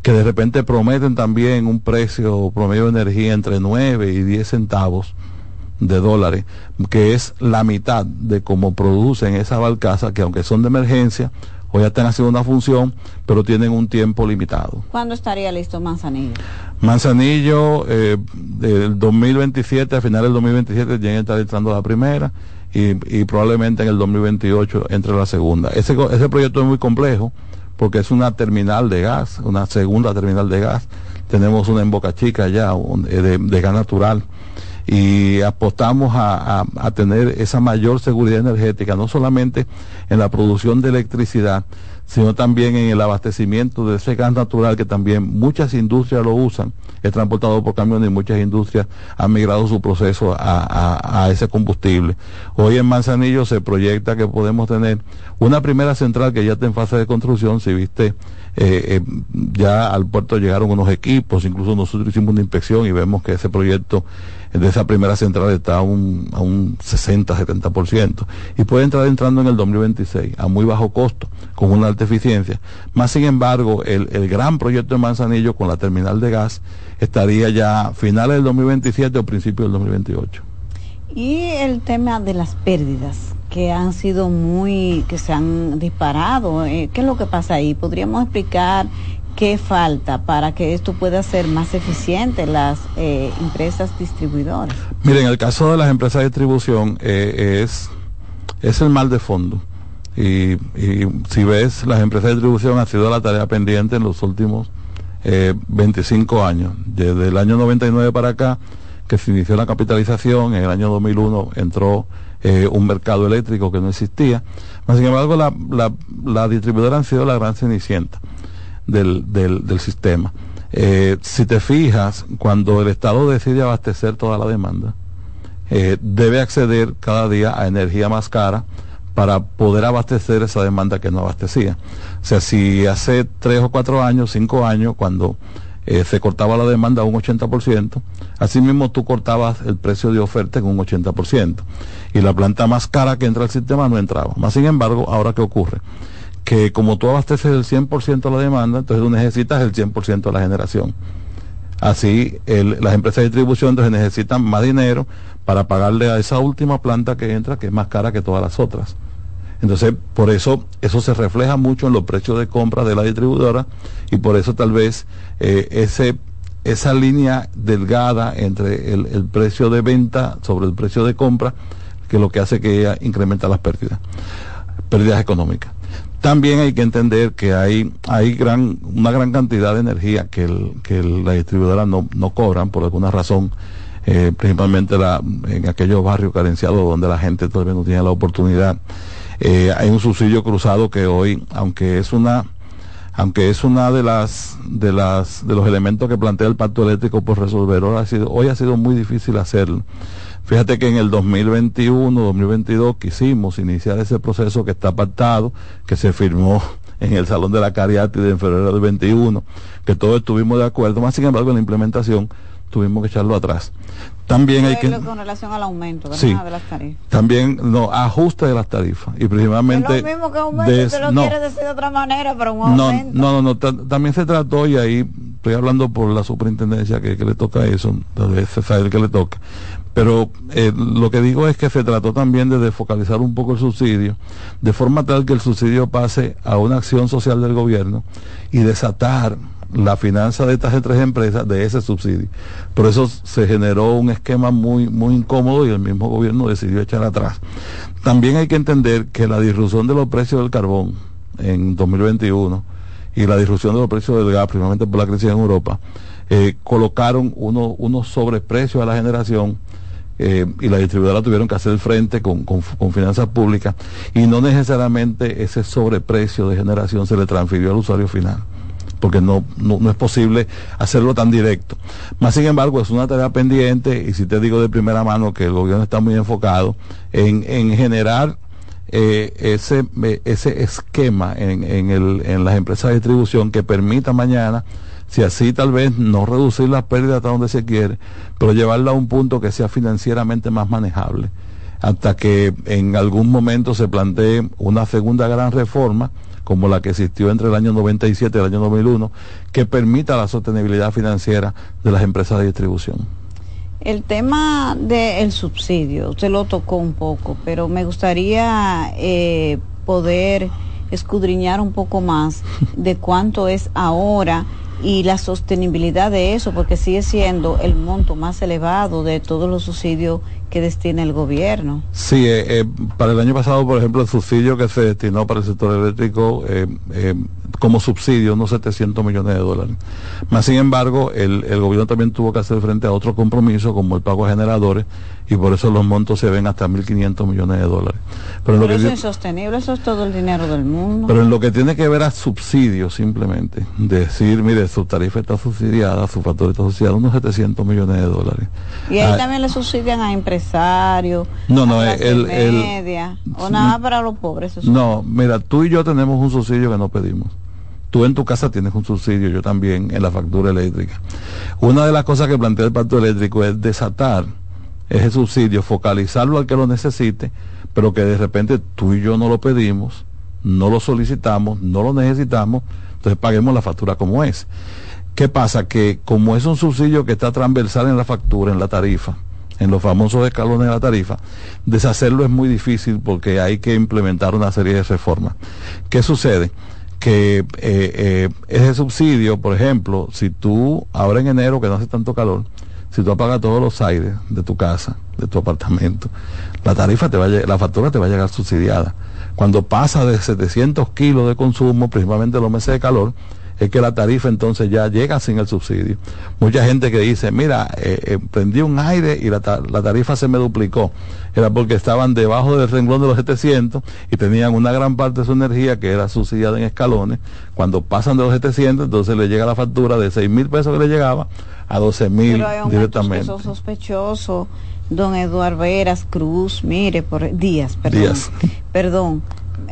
que de repente prometen también un precio promedio de energía entre 9 y 10 centavos de dólares, que es la mitad de cómo producen esa barcaza, que aunque son de emergencia, hoy ya están haciendo una función, pero tienen un tiempo limitado. ¿Cuándo estaría listo Manzanillo? Manzanillo, eh, del 2027, a finales del 2027, ya está entrando la primera. Y, y, probablemente en el 2028 entre la segunda. Ese, ese proyecto es muy complejo porque es una terminal de gas, una segunda terminal de gas. Tenemos una en Boca Chica ya eh, de, de gas natural y apostamos a, a, tener esa mayor seguridad energética, no solamente en la producción de electricidad, sino también en el abastecimiento de ese gas natural que también muchas industrias lo usan, es transportado por camiones y muchas industrias han migrado su proceso a, a, ese combustible. Hoy en Manzanillo se proyecta que podemos tener una primera central que ya está en fase de construcción, si viste, eh, eh, ya al puerto llegaron unos equipos, incluso nosotros hicimos una inspección y vemos que ese proyecto de esa primera central está a un, a un 60-70% y puede entrar entrando en el 2026 a muy bajo costo, con una alta eficiencia. Más sin embargo, el, el gran proyecto de Manzanillo con la terminal de gas estaría ya finales del 2027 o principios del 2028. Y el tema de las pérdidas que han sido muy, que se han disparado, eh, ¿qué es lo que pasa ahí? ¿Podríamos explicar qué falta para que esto pueda ser más eficiente las eh, empresas distribuidoras? Miren, en el caso de las empresas de distribución eh, es, es el mal de fondo. Y, y, si ves, las empresas de distribución han sido la tarea pendiente en los últimos eh, 25 años. Desde el año 99 para acá, que se inició la capitalización, en el año 2001 entró eh, un mercado eléctrico que no existía. Mas, sin embargo, la, la, distribuidora han sido la gran cenicienta del, del, del sistema. Eh, si te fijas, cuando el Estado decide abastecer toda la demanda, eh, debe acceder cada día a energía más cara para poder abastecer esa demanda que no abastecía. O sea, si hace tres o cuatro años, cinco años, cuando eh, se cortaba la demanda un 80%, asimismo tú cortabas el precio de oferta en un 80%, y la planta más cara que entra al sistema no entraba. Más sin embargo, ahora qué ocurre? Que como tú abasteces el 100% de la demanda, entonces tú necesitas el 100% de la generación. Así, las empresas de distribución entonces necesitan más dinero para pagarle a esa última planta que entra, que es más cara que todas las otras. Entonces, por eso, eso se refleja mucho en los precios de compra de la distribuidora y por eso tal vez eh, ese, esa línea delgada entre el, precio de venta sobre el precio de compra, que lo que hace que ella incrementa las pérdidas, pérdidas económicas. También hay que entender que hay, hay gran, una gran cantidad de energía que, el, que la distribuidora no, no cobran por alguna razón, eh, principalmente en aquellos barrios carenciados donde la gente todavía no tiene la oportunidad. Eh, hay un subsidio cruzado que hoy, aunque es una aunque es una de las de las de los elementos que plantea el pacto eléctrico por resolver hoy ha sido hoy ha sido muy difícil hacerlo Fíjate que en el 2021, 2022 quisimos iniciar ese proceso que está pactado, que se firmó en el Salón de la Cariátide en febrero del 21, que todos estuvimos de acuerdo, más sin embargo en la implementación tuvimos que echarlo atrás. También hay que con relación al aumento de las tarifas. También no ajuste de las tarifas y principalmente es lo mismo que aumento, lo quiere decir de otra manera, pero un aumento. No, no, no, también se trató y ahí estoy hablando por la superintendencia que, que le toca eso, debe ser que le toca pero eh, lo que digo es que se trató también de desfocalizar un poco el subsidio, de forma tal que el subsidio pase a una acción social del gobierno y desatar la finanza de estas tres empresas de ese subsidio. Por eso se generó un esquema muy, muy incómodo y el mismo gobierno decidió echar atrás. También hay que entender que la disrupción de los precios del carbón en 2021 y la disrupción de los precios del gas, principalmente por la crisis en Europa, eh, colocaron uno, unos sobreprecios a la generación eh, y la distribuidora tuvieron que hacer frente con, con, finanzas públicas y no necesariamente ese sobreprecio de generación se le transfirió al usuario final porque no, no, es posible hacerlo tan directo. Más sin embargo, es una tarea pendiente y si te digo de primera mano que el gobierno está muy enfocado en, en generar eh, ese, ese esquema en, en, el, en las empresas de distribución que permita mañana si así tal vez no reducir las pérdidas hasta donde se quiere, pero llevarla a un punto que sea financieramente más manejable, hasta que en algún momento se plantee una segunda gran reforma, como la que existió entre el año 97 y el año 2001, que permita la sostenibilidad financiera de las empresas de distribución. El tema del subsidio, usted lo tocó un poco, pero me gustaría eh, poder escudriñar un poco más de cuánto es ahora y la sostenibilidad de eso, porque sigue siendo el monto más elevado de todos los subsidios que destina el gobierno. Sí, eh, eh, para el año pasado, por ejemplo, el subsidio que se destinó para el sector eléctrico eh, como subsidio, unos 700 millones de dólares. Más sin embargo, el, el gobierno también tuvo que hacer frente a otro compromiso, como el pago a generadores, y por eso los montos se ven hasta 1.500 millones de dólares. Pero, eso es insostenible, eso es todo el dinero del mundo. Pero en lo que tiene que ver a subsidios simplemente, decir, mire, su tarifa está subsidiada, su factor está subsidiado, unos 700 millones de dólares. Y ahí ah, también le subsidian a empresarios, no, no, a el, media, o nada para los pobres. No, mira, tú y yo tenemos un subsidio que no pedimos tú en tu casa tienes un subsidio, yo también, en la factura eléctrica. Una de las cosas que plantea el pacto eléctrico es desatar ese subsidio, focalizarlo al que lo necesite, pero que de repente tú y yo no lo pedimos, no lo solicitamos, no lo necesitamos, entonces paguemos la factura como es. ¿Qué pasa? Que como es un subsidio que está transversal en la factura, en la tarifa, en los famosos escalones de la tarifa, deshacerlo es muy difícil porque hay que implementar una serie de reformas. ¿Qué sucede? Que eh, eh, ese subsidio, por ejemplo, si tú ahora en enero que no hace tanto calor, si tú apagas todos los aires de tu casa, de tu apartamento, la tarifa te va a la factura te va a llegar subsidiada. Cuando pasa de 700 kilos de consumo, principalmente en los meses de calor, es que la tarifa entonces ya llega sin el subsidio. Mucha gente que dice, mira, eh, eh, prendí un aire y la, la, tarifa se me duplicó. Era porque estaban debajo del renglón de los 700 y tenían una gran parte de su energía que era subsidiada en escalones. Cuando pasan de los 700, entonces le llega la factura de 6 mil pesos que le llegaba a 12 mil directamente. Que son sospechosos, don Eduardo Veras Cruz, mire, por Díaz, perdón. Díaz. Perdón.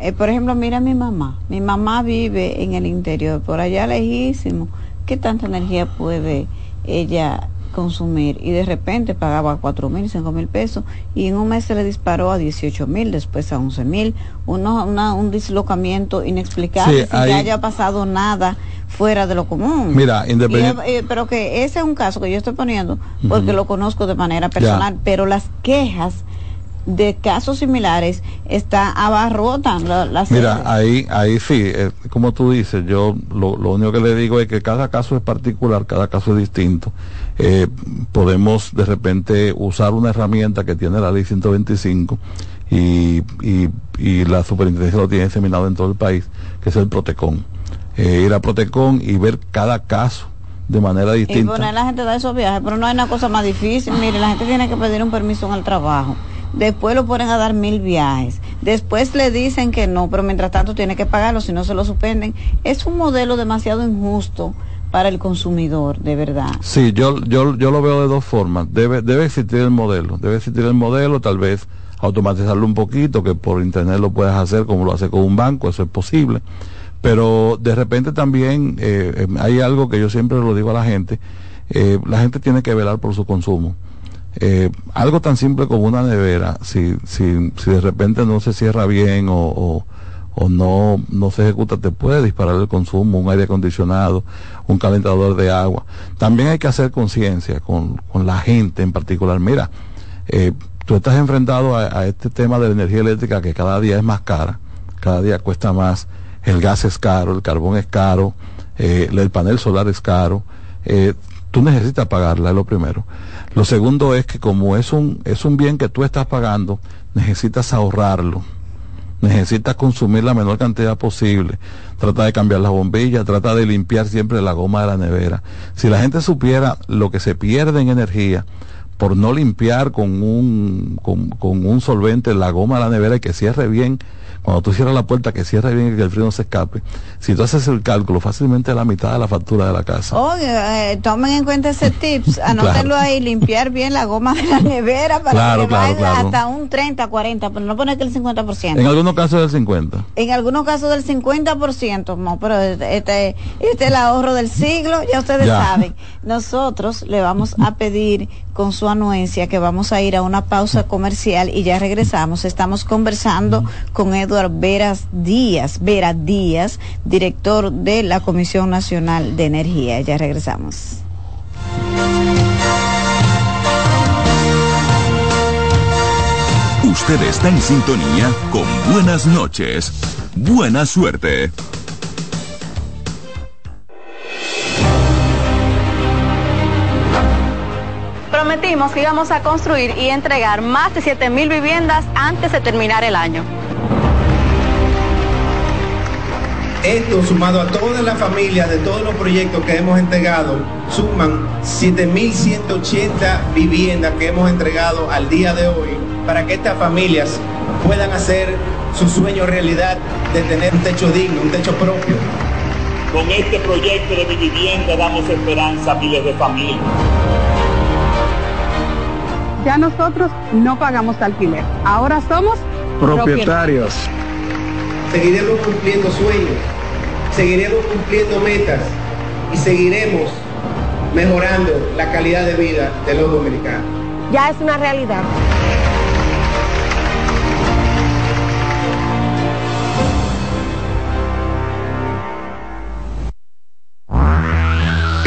Eh, por ejemplo, mira a mi mamá. Mi mamá vive en el interior, por allá lejísimo. ¿Qué tanta energía puede ella consumir y de repente pagaba cuatro mil, cinco mil pesos y en un mes se le disparó a 18 mil, después a 11 mil, un dislocamiento inexplicable sin que haya pasado nada fuera de lo común. Mira, independiente. Eh, pero que ese es un caso que yo estoy poniendo porque lo conozco de manera personal, pero las quejas de casos similares está abarrotan la, Mira, ahí, ahí sí, eh, como tú dices, yo lo, lo, único que le digo es que cada caso es particular, cada caso es distinto. Eh, podemos de repente usar una herramienta que tiene la ley 125 y, y, y la superintendencia lo tiene diseminado en todo el país, que es el Protecon. Eh, ir a Protecon y ver cada caso de manera distinta. Y poner la gente de esos viajes, pero no hay una cosa más difícil. Mire, la gente tiene que pedir un permiso en el trabajo después lo ponen a dar mil viajes, después le dicen que no, pero mientras tanto tiene que pagarlo, si no se lo suspenden. Es un modelo demasiado injusto para el consumidor, de verdad. Sí, yo, yo, yo lo veo de dos formas. Debe, debe existir el modelo, debe existir el modelo, tal vez automatizarlo un poquito, que por internet lo puedes hacer como lo hace con un banco, eso es posible. Pero de repente también eh, eh, hay algo que yo siempre lo digo a la gente, eh, la gente tiene que velar por su consumo. Eh, algo tan simple como una nevera, si, si, si de repente no se cierra bien o, o, no, no se ejecuta, te puede disparar el consumo, un aire acondicionado, un calentador de agua. También hay que hacer conciencia con, con la gente en particular. Mira, eh, tú estás enfrentado a, este tema de la energía eléctrica que cada día es más cara, cada día cuesta más, el gas es caro, el carbón es caro, eh, el panel solar es caro. Eh, tú necesitas pagarla, es lo primero. Lo segundo es que como es un, es un bien que tú estás pagando, necesitas ahorrarlo. Necesitas consumir la menor cantidad posible. Trata de cambiar las bombillas, trata de limpiar siempre la goma de la nevera. Si la gente supiera lo que se pierde en energía por no limpiar con un, con, con un solvente la goma de la nevera y que cierre bien, cuando tú cierras la puerta, que cierre bien y que el frío no se escape, si tú haces el cálculo, fácilmente la mitad de la factura de la casa. Oye, eh, tomen en cuenta ese tips, anótenlo ahí, limpiar bien la goma de la nevera para que vaya hasta un 30, 40, pero no poner que el 50%. En algunos casos del 50. En algunos casos del 50%, no, pero este, este, es el ahorro del siglo, ya ustedes saben. Nosotros le vamos a pedir con su anuencia que vamos a ir a una pausa comercial y ya regresamos. Estamos conversando con Eduardo Veras Díaz, Vera Díaz, director de la Comisión Nacional de Energía. Ya regresamos. Usted está en sintonía con Buenas noches. Buena suerte. Que íbamos a construir y entregar más de 7 mil viviendas antes de terminar el año. Esto sumado a todas las familias de todos los proyectos que hemos entregado, suman 7.180 viviendas que hemos entregado al día de hoy para que estas familias puedan hacer su sueño realidad de tener un techo digno, un techo propio. Con este proyecto de mi vivienda damos esperanza a miles de familias. Ya nosotros no pagamos alquiler. Ahora somos propietarios. Seguiremos cumpliendo sueños, seguiremos cumpliendo metas y seguiremos mejorando la calidad de vida de los dominicanos. Ya es una realidad.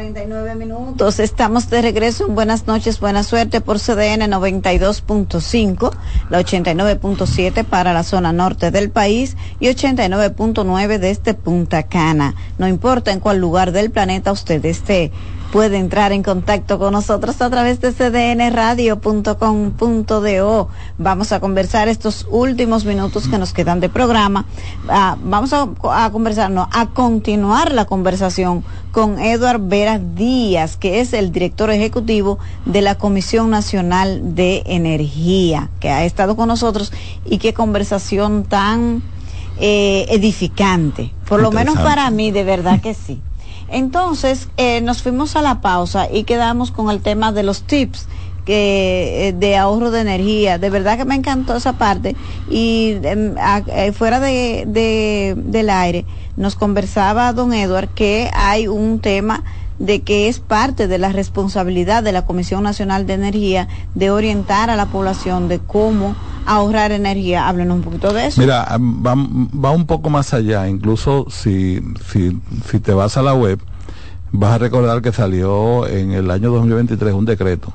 49 minutos. Estamos de regreso en Buenas noches, buena suerte por CDN 92.5, la 89.7 para la zona norte del país y 89.9 desde Punta Cana. No importa en cuál lugar del planeta usted esté puede entrar en contacto con nosotros a través de cdnradio.com.do. Vamos a conversar estos últimos minutos que nos quedan de programa. Ah, vamos a, a conversar, no, a continuar la conversación con Eduard Vera Díaz, que es el director ejecutivo de la Comisión Nacional de Energía, que ha estado con nosotros y qué conversación tan eh, edificante. Por lo menos para mí, de verdad que sí. Entonces, eh, nos fuimos a la pausa y quedamos con el tema de los tips eh, de ahorro de energía. De verdad que me encantó esa parte. Y em, eh, fuera de, de, del aire, nos conversaba don Edward que hay un tema de que es parte de la responsabilidad de la Comisión Nacional de Energía de orientar a la población de cómo ahorrar energía. Háblenos un poquito de eso. Mira, va, va un poco más allá. Incluso si, si, te vas a la web, vas a recordar que salió en el año 2023 un decreto,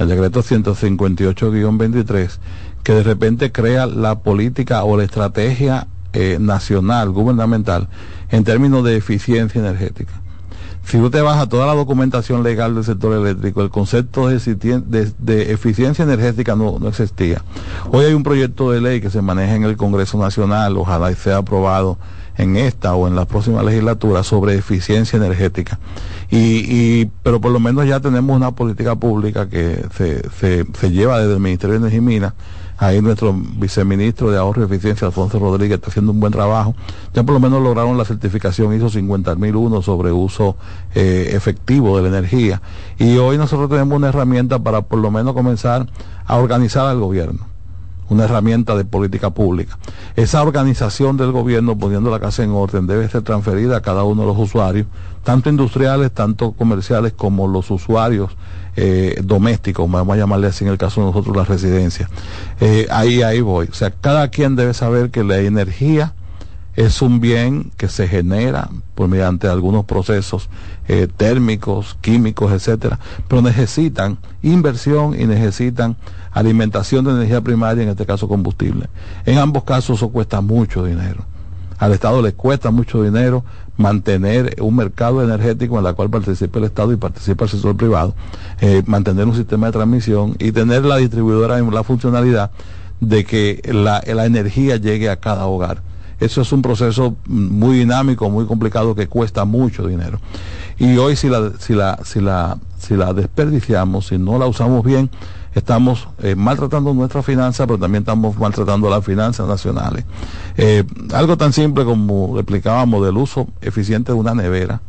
el decreto 158-23, que de repente crea la política o la estrategia eh, nacional, gubernamental, en términos de eficiencia energética. Si tú te vas a toda la documentación legal del sector eléctrico, el concepto de, eficiencia energética no, existía. Hoy hay un proyecto de ley que se maneja en el Congreso Nacional, ojalá sea aprobado en esta o en la próxima legislatura sobre eficiencia energética. Y, pero por lo menos ya tenemos una política pública que se lleva desde el Ministerio de Energía y Minas Ahí nuestro viceministro de Ahorro y Eficiencia, Alfonso Rodríguez, está haciendo un buen trabajo. Ya por lo menos lograron la certificación ISO 50001 sobre uso eh, efectivo de la energía. Y hoy nosotros tenemos una herramienta para por lo menos comenzar a organizar al gobierno una herramienta de política pública. Esa organización del gobierno, poniendo la casa en orden, debe ser transferida a cada uno de los usuarios, tanto industriales, tanto comerciales, como los usuarios eh, domésticos, vamos a llamarle así en el caso de nosotros la residencia. Eh, ahí, ahí voy. O sea, cada quien debe saber que la energía es un bien que se genera por mediante algunos procesos eh, térmicos, químicos, etcétera, pero necesitan inversión y necesitan alimentación de energía primaria, en este caso combustible. En ambos casos eso cuesta mucho dinero. Al Estado le cuesta mucho dinero mantener un mercado energético en el cual participa el Estado y participa el sector privado, eh, mantener un sistema de transmisión y tener la distribuidora en la funcionalidad de que la, energía llegue a cada hogar. Eso es un proceso muy dinámico, muy complicado que cuesta mucho dinero. Y hoy si la, si la, si la, si la desperdiciamos, si no la usamos bien, estamos eh, maltratando nuestra finanza, pero también estamos maltratando las finanzas nacionales. Eh, algo tan simple como explicábamos del uso eficiente de una nevera,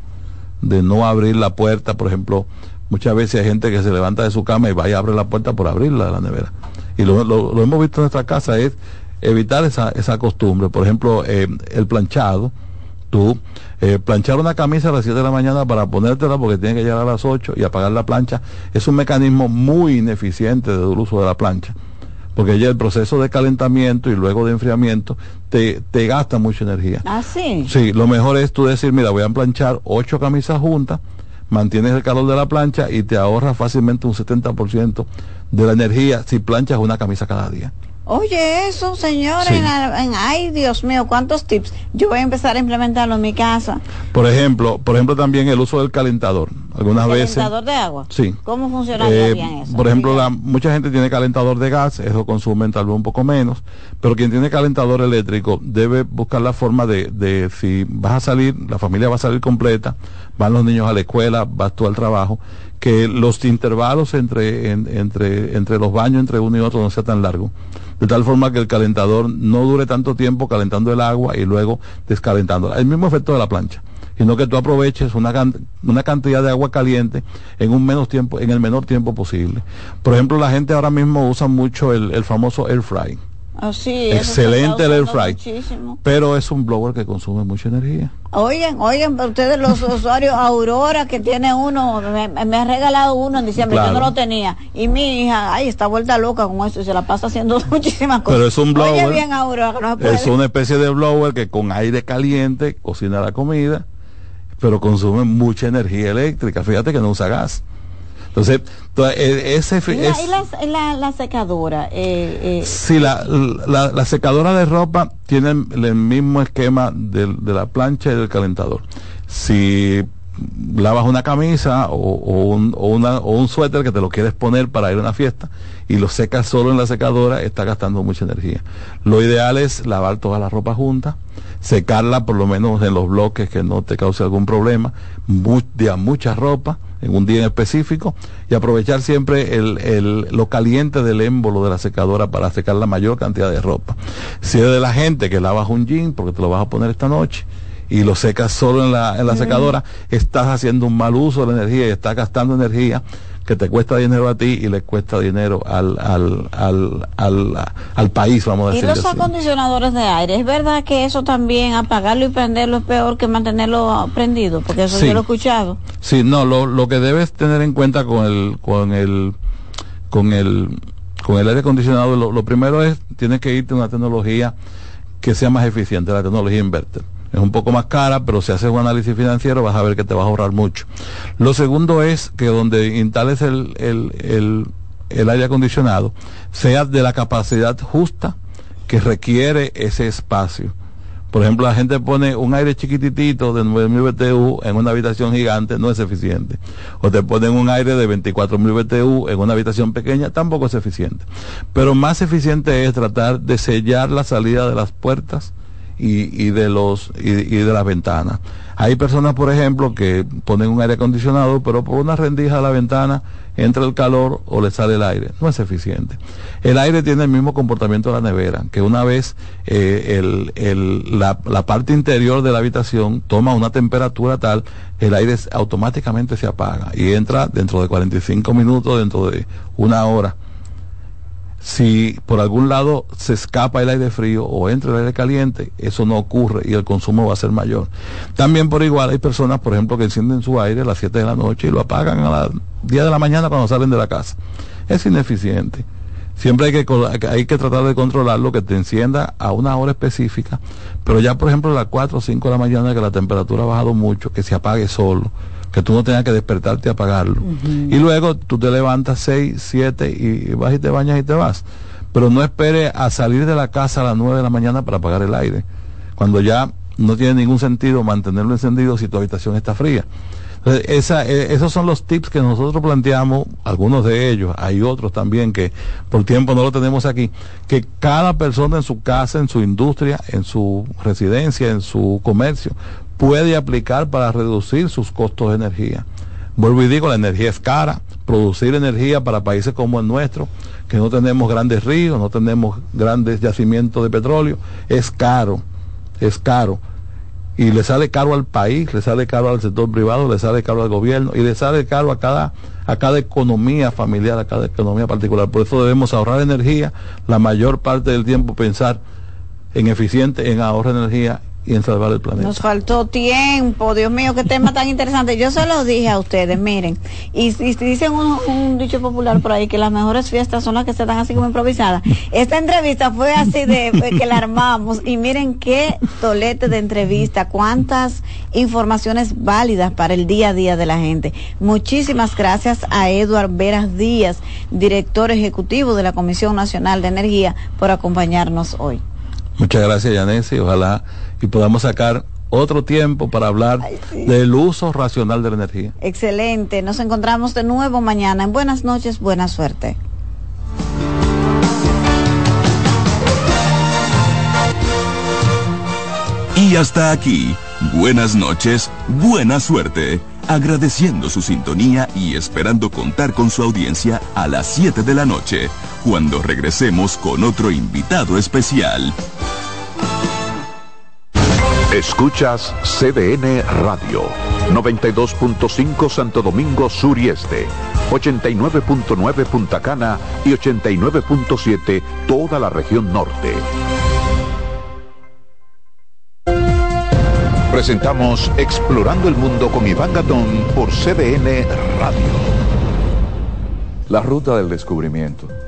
de no abrir la puerta, por ejemplo, muchas veces hay gente que se levanta de su cama y va y abre la puerta por abrirla de la nevera. Y lo, lo, hemos visto en nuestra casa, es evitar esa, esa costumbre. Por ejemplo, eh, el planchado, tú eh, planchar una camisa a las 7 de la mañana para ponértela porque tiene que llegar a las 8 y apagar la plancha es un mecanismo muy ineficiente del uso de la plancha porque ya el proceso de calentamiento y luego de enfriamiento te, te gasta mucha energía. Ah, sí. Sí, lo mejor es tú decir, mira, voy a planchar ocho camisas juntas, mantienes el calor de la plancha y te ahorras fácilmente un 70% de la energía si planchas una camisa cada día. Oye, eso, señores, en, ay, Dios mío, cuántos tips. Yo voy a empezar a implementarlo en mi casa. Por ejemplo, por ejemplo también el uso del calentador. Algunas veces. ¿Calentador de agua? Sí. ¿Cómo funciona eh, bien eso? Por ejemplo, la, mucha gente tiene calentador de gas, eso consume tal vez un poco menos, pero quien tiene calentador eléctrico debe buscar la forma de, de si vas a salir, la familia va a salir completa, van los niños a la escuela, vas tú al trabajo, que los intervalos entre, entre, entre los baños, entre uno y otro, no sea tan largo de tal forma que el calentador no dure tanto tiempo calentando el agua y luego descalentándola. El mismo efecto de la plancha, sino que tú aproveches una, una cantidad de agua caliente en un menos tiempo, en el menor tiempo posible. Por ejemplo, la gente ahora mismo usa mucho el, el famoso air fry Excelente el air fry. Pero es un blower que consume mucha energía. Oigan, oigan, ustedes los usuarios Aurora que tiene uno, me, ha regalado uno en diciembre, yo no lo tenía. Y mi hija, ay, está vuelta loca con eso y se la pasa haciendo muchísimas cosas. Pero es un blower. es una especie de blower que con aire caliente cocina la comida pero consume mucha energía eléctrica. Fíjate que no usa gas. Entonces, eh, ese ¿Y, la, secadora? Eh, eh, sí, la, la, secadora de ropa tiene el mismo esquema de, la plancha y del calentador. Si lavas una camisa o, un, o, una, o un suéter que te lo quieres poner para ir a una fiesta y lo secas solo en la secadora, está gastando mucha energía. Lo ideal es lavar toda la ropa junta, secarla por lo menos en los bloques que no te cause algún problema, mucha ropa en un día en específico y aprovechar siempre el, lo caliente del émbolo de la secadora para secar la mayor cantidad de ropa. Si es de la gente que lavas un jean porque te lo vas a poner esta noche y lo secas solo en la, en la secadora, estás haciendo un mal uso de la energía y estás gastando energía que te cuesta dinero a ti y le cuesta dinero al, al, al, al, al país, vamos a decir. ¿Y los acondicionadores de aire? ¿Es verdad que eso también, apagarlo y prenderlo es peor que mantenerlo prendido? Porque eso yo lo he escuchado. Sí, no, lo, lo que debes tener en cuenta con el, con el, con el, con el aire acondicionado, lo, lo primero es, tienes que irte a una tecnología que sea más eficiente, la tecnología inverter es un poco más cara, pero si haces un análisis financiero vas a ver que te vas a ahorrar mucho. Lo segundo es que donde instales el, el, el, aire acondicionado sea de la capacidad justa que requiere ese espacio. Por ejemplo, la gente pone un aire chiquititito de 9.000 BTU en una habitación gigante, no es eficiente. O te ponen un aire de 24.000 BTU en una habitación pequeña, tampoco es eficiente. Pero más eficiente es tratar de sellar la salida de las puertas y, de los y, de las ventanas. Hay personas, por ejemplo, que ponen un aire acondicionado, pero por una rendija a la ventana entra el calor o le sale el aire. No es eficiente. El aire tiene el mismo comportamiento de la nevera, que una vez eh, el, el, la, la, parte interior de la habitación toma una temperatura tal, el aire automáticamente se apaga y entra dentro de 45 minutos, dentro de una hora si por algún lado se escapa el aire frío o entra el aire caliente, eso no ocurre y el consumo va a ser mayor. También por igual hay personas, por ejemplo, que encienden su aire a las 7 de la noche y lo apagan a las 10 de la mañana cuando salen de la casa. Es ineficiente. Siempre hay que, hay que tratar de controlarlo, que te encienda a una hora específica, pero ya por ejemplo a las 4 o 5 de la mañana que la temperatura ha bajado mucho, que se apague solo que tú no tengas que despertarte y apagarlo. Y luego tú te levantas 6, 7 y vas y te bañas y te vas. Pero no espere a salir de la casa a las 9 de la mañana para apagar el aire. Cuando ya no tiene ningún sentido mantenerlo encendido si tu habitación está fría. esa, eh, esos son los tips que nosotros planteamos, algunos de ellos, hay otros también que por tiempo no lo tenemos aquí, que cada persona en su casa, en su industria, en su residencia, en su comercio, puede aplicar para reducir sus costos de energía. Vuelvo y digo, la energía es cara. Producir energía para países como el nuestro, que no tenemos grandes ríos, no tenemos grandes yacimientos de petróleo, es caro, es caro. Y le sale caro al país, le sale caro al sector privado, le sale caro al gobierno y le sale caro a cada, a cada economía familiar, a cada economía particular. Por eso debemos ahorrar energía, la mayor parte del tiempo pensar en eficiente, en ahorro de energía y en salvar el planeta. Nos faltó tiempo, Dios mío, qué tema tan interesante. Yo se lo dije a ustedes, miren, y, y dicen un, dicho popular por ahí que las mejores fiestas son las que se dan así como improvisadas. Esta entrevista fue así de que la armamos y miren qué tolete de entrevista, cuántas informaciones válidas para el día a día de la gente. Muchísimas gracias a Eduard Veras Díaz, director ejecutivo de la Comisión Nacional de Energía, por acompañarnos hoy. Muchas gracias, Yanesi. Ojalá y podamos sacar otro tiempo para hablar del uso racional de la energía. Excelente. Nos encontramos de nuevo mañana. En buenas noches, buena suerte. Y hasta aquí. Buenas noches, buena suerte. Agradeciendo su sintonía y esperando contar con su audiencia a las 7 de la noche, cuando regresemos con otro invitado especial. Escuchas CDN Radio, 92.5 Santo Domingo Sur y Este, 89.9 Punta Cana y 89.7 toda la región norte. Presentamos Explorando el Mundo con Iván Gatón por CDN Radio. La ruta del descubrimiento.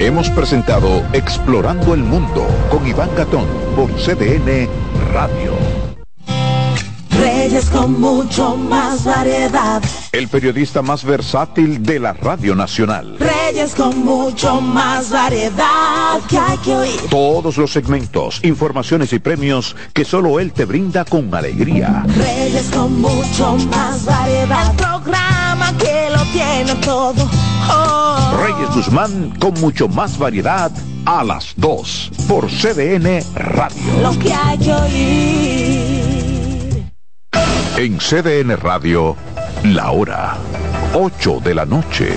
Hemos presentado Explorando el Mundo con Iván Gatón por CDN Radio. Reyes con mucho más variedad. El periodista más versátil de la Radio Nacional. Reyes con mucho más variedad que hay que oír. Todos los segmentos, informaciones y premios que solo él te brinda con alegría. Reyes con mucho más variedad. El programa que lo tiene todo. Oh. Reyes Guzmán con mucho más variedad a las 2 por CDN Radio. Lo que hay que oír. En CDN Radio, la hora 8 de la noche.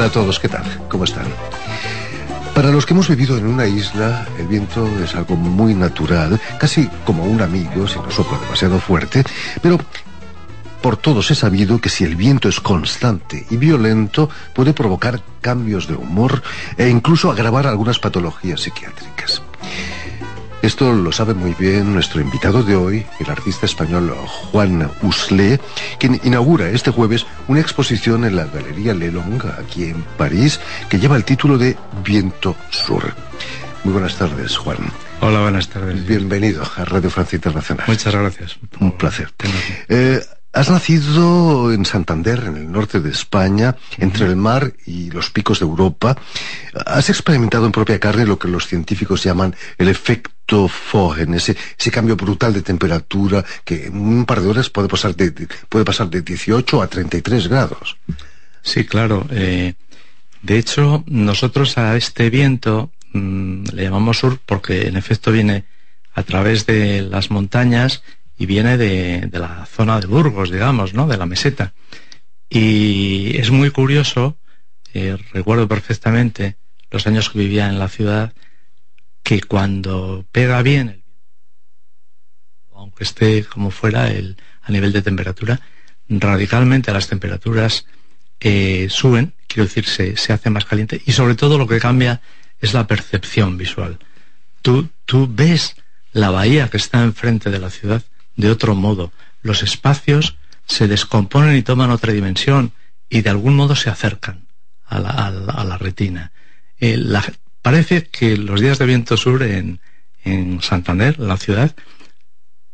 Hola a todos, ¿qué tal? ¿Cómo están? Para los que hemos vivido en una isla, el viento es algo muy natural, casi como un amigo si no sopla demasiado fuerte, pero por todos he sabido que si el viento es constante y violento, puede provocar cambios de humor e incluso agravar algunas patologías psiquiátricas. Esto lo sabe muy bien nuestro invitado de hoy, el artista español Juan Uslé, quien inaugura este jueves una exposición en la Galería Lelong, aquí en París, que lleva el título de Viento Sur. Muy buenas tardes, Juan. Hola, buenas tardes. Bienvenido a Radio Francia Internacional. Muchas gracias. Un placer. Eh, Has nacido en Santander, en el norte de España, entre el mar y los picos de Europa. Has experimentado en propia carne lo que los científicos llaman el efecto Fogen, ese, ese cambio brutal de temperatura que en un par de horas puede pasar de, puede pasar de 18 a 33 grados. Sí, claro. Eh, de hecho, nosotros a este viento mm, le llamamos sur porque en efecto viene a través de las montañas y viene de, la zona de Burgos, digamos, ¿no? De la meseta. Y es muy curioso, eh, recuerdo perfectamente los años que vivía en la ciudad, que cuando pega bien, aunque esté como fuera el, a nivel de temperatura, radicalmente las temperaturas eh, suben, quiero decir, se, se, hace más caliente y sobre todo lo que cambia es la percepción visual. Tú, tú ves la bahía que está enfrente de la ciudad de otro modo. Los espacios se descomponen y toman otra dimensión y de algún modo se acercan a la, retina. Eh, parece que los días de viento sur en, en Santander, la ciudad,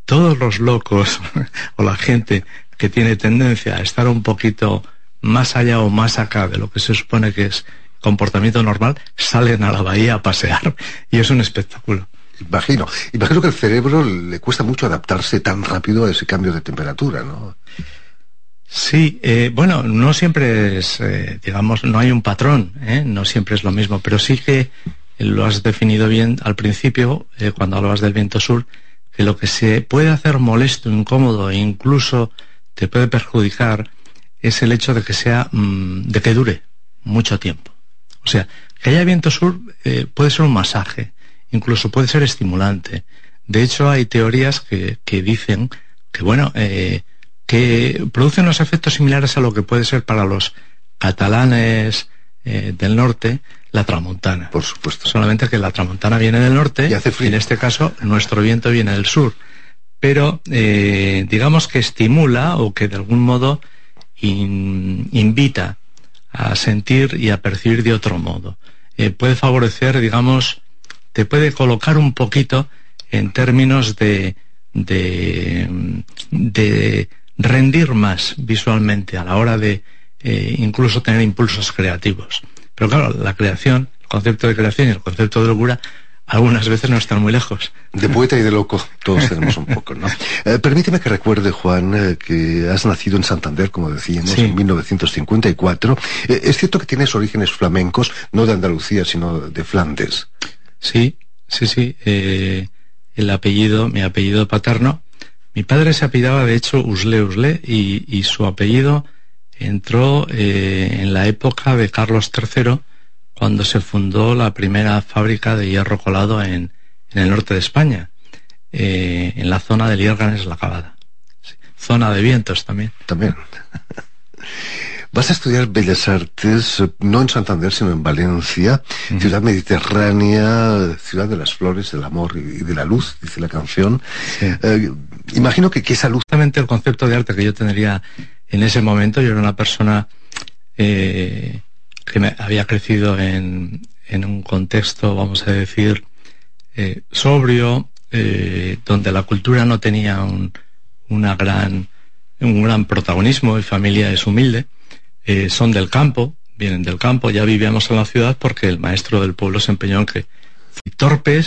todos los locos o la gente que tiene tendencia a estar un poquito más allá o más acá de lo que se supone que es comportamiento normal, salen a la bahía a pasear y es un espectáculo. Imagino. Imagino que el cerebro le cuesta mucho adaptarse tan rápido a ese cambio de temperatura, ¿no? Sí, eh, bueno, no siempre es, eh, digamos, no hay un patrón, ¿eh? no siempre es lo mismo, pero sí que lo has definido bien al principio, cuando hablabas del viento sur, que lo que se puede hacer molesto, incómodo e incluso te puede perjudicar es el hecho de que sea, mm, de que dure mucho tiempo. O sea, que haya viento sur puede ser un masaje, incluso puede ser estimulante. De hecho, hay teorías que, que dicen que, bueno, eh, que producen unos efectos similares a lo que puede ser para los catalanes eh, del norte la tramontana. Por supuesto. Solamente que la tramontana viene del norte y, hace frío. en este caso nuestro viento viene del sur. pero eh, digamos que estimula o que de algún modo invita a sentir y a percibir de otro modo. Eh, puede favorecer, digamos, te puede colocar un poquito en términos de, de, de rendir más visualmente a la hora de eh, incluso tener impulsos creativos. Pero claro, la creación, el concepto de creación y el concepto de locura algunas veces no están muy lejos. De poeta y de loco, todos tenemos un poco, ¿no? Eh, permíteme que recuerde, Juan, eh, que has nacido en Santander, como decíamos, en 1954. Eh, es cierto que tienes orígenes flamencos, no de Andalucía, sino de Flandes. Sí, sí, sí. el apellido, mi apellido paterno, mi padre se apellidaba, de hecho, Usle Usle, y, y su apellido entró en la época de Carlos III, cuando se fundó la primera fábrica de hierro colado en, el norte de España, eh, en la zona de Liérganes La Cabada. Zona de vientos también. También. Vas a estudiar Bellas Artes, no en Santander, sino en Valencia, ciudad mediterránea, ciudad de las flores, del amor y de la luz, dice la canción. Eh, imagino que, que esa luz... Justamente el concepto de arte que yo tendría en ese momento, yo era una persona eh, que me había crecido en, en un contexto, vamos a decir, eh, sobrio, eh, donde la cultura no tenía un, una gran, un gran protagonismo, mi familia es humilde, son del campo, vienen del campo, ya vivíamos en la ciudad porque el maestro del pueblo se empeñó en que torpes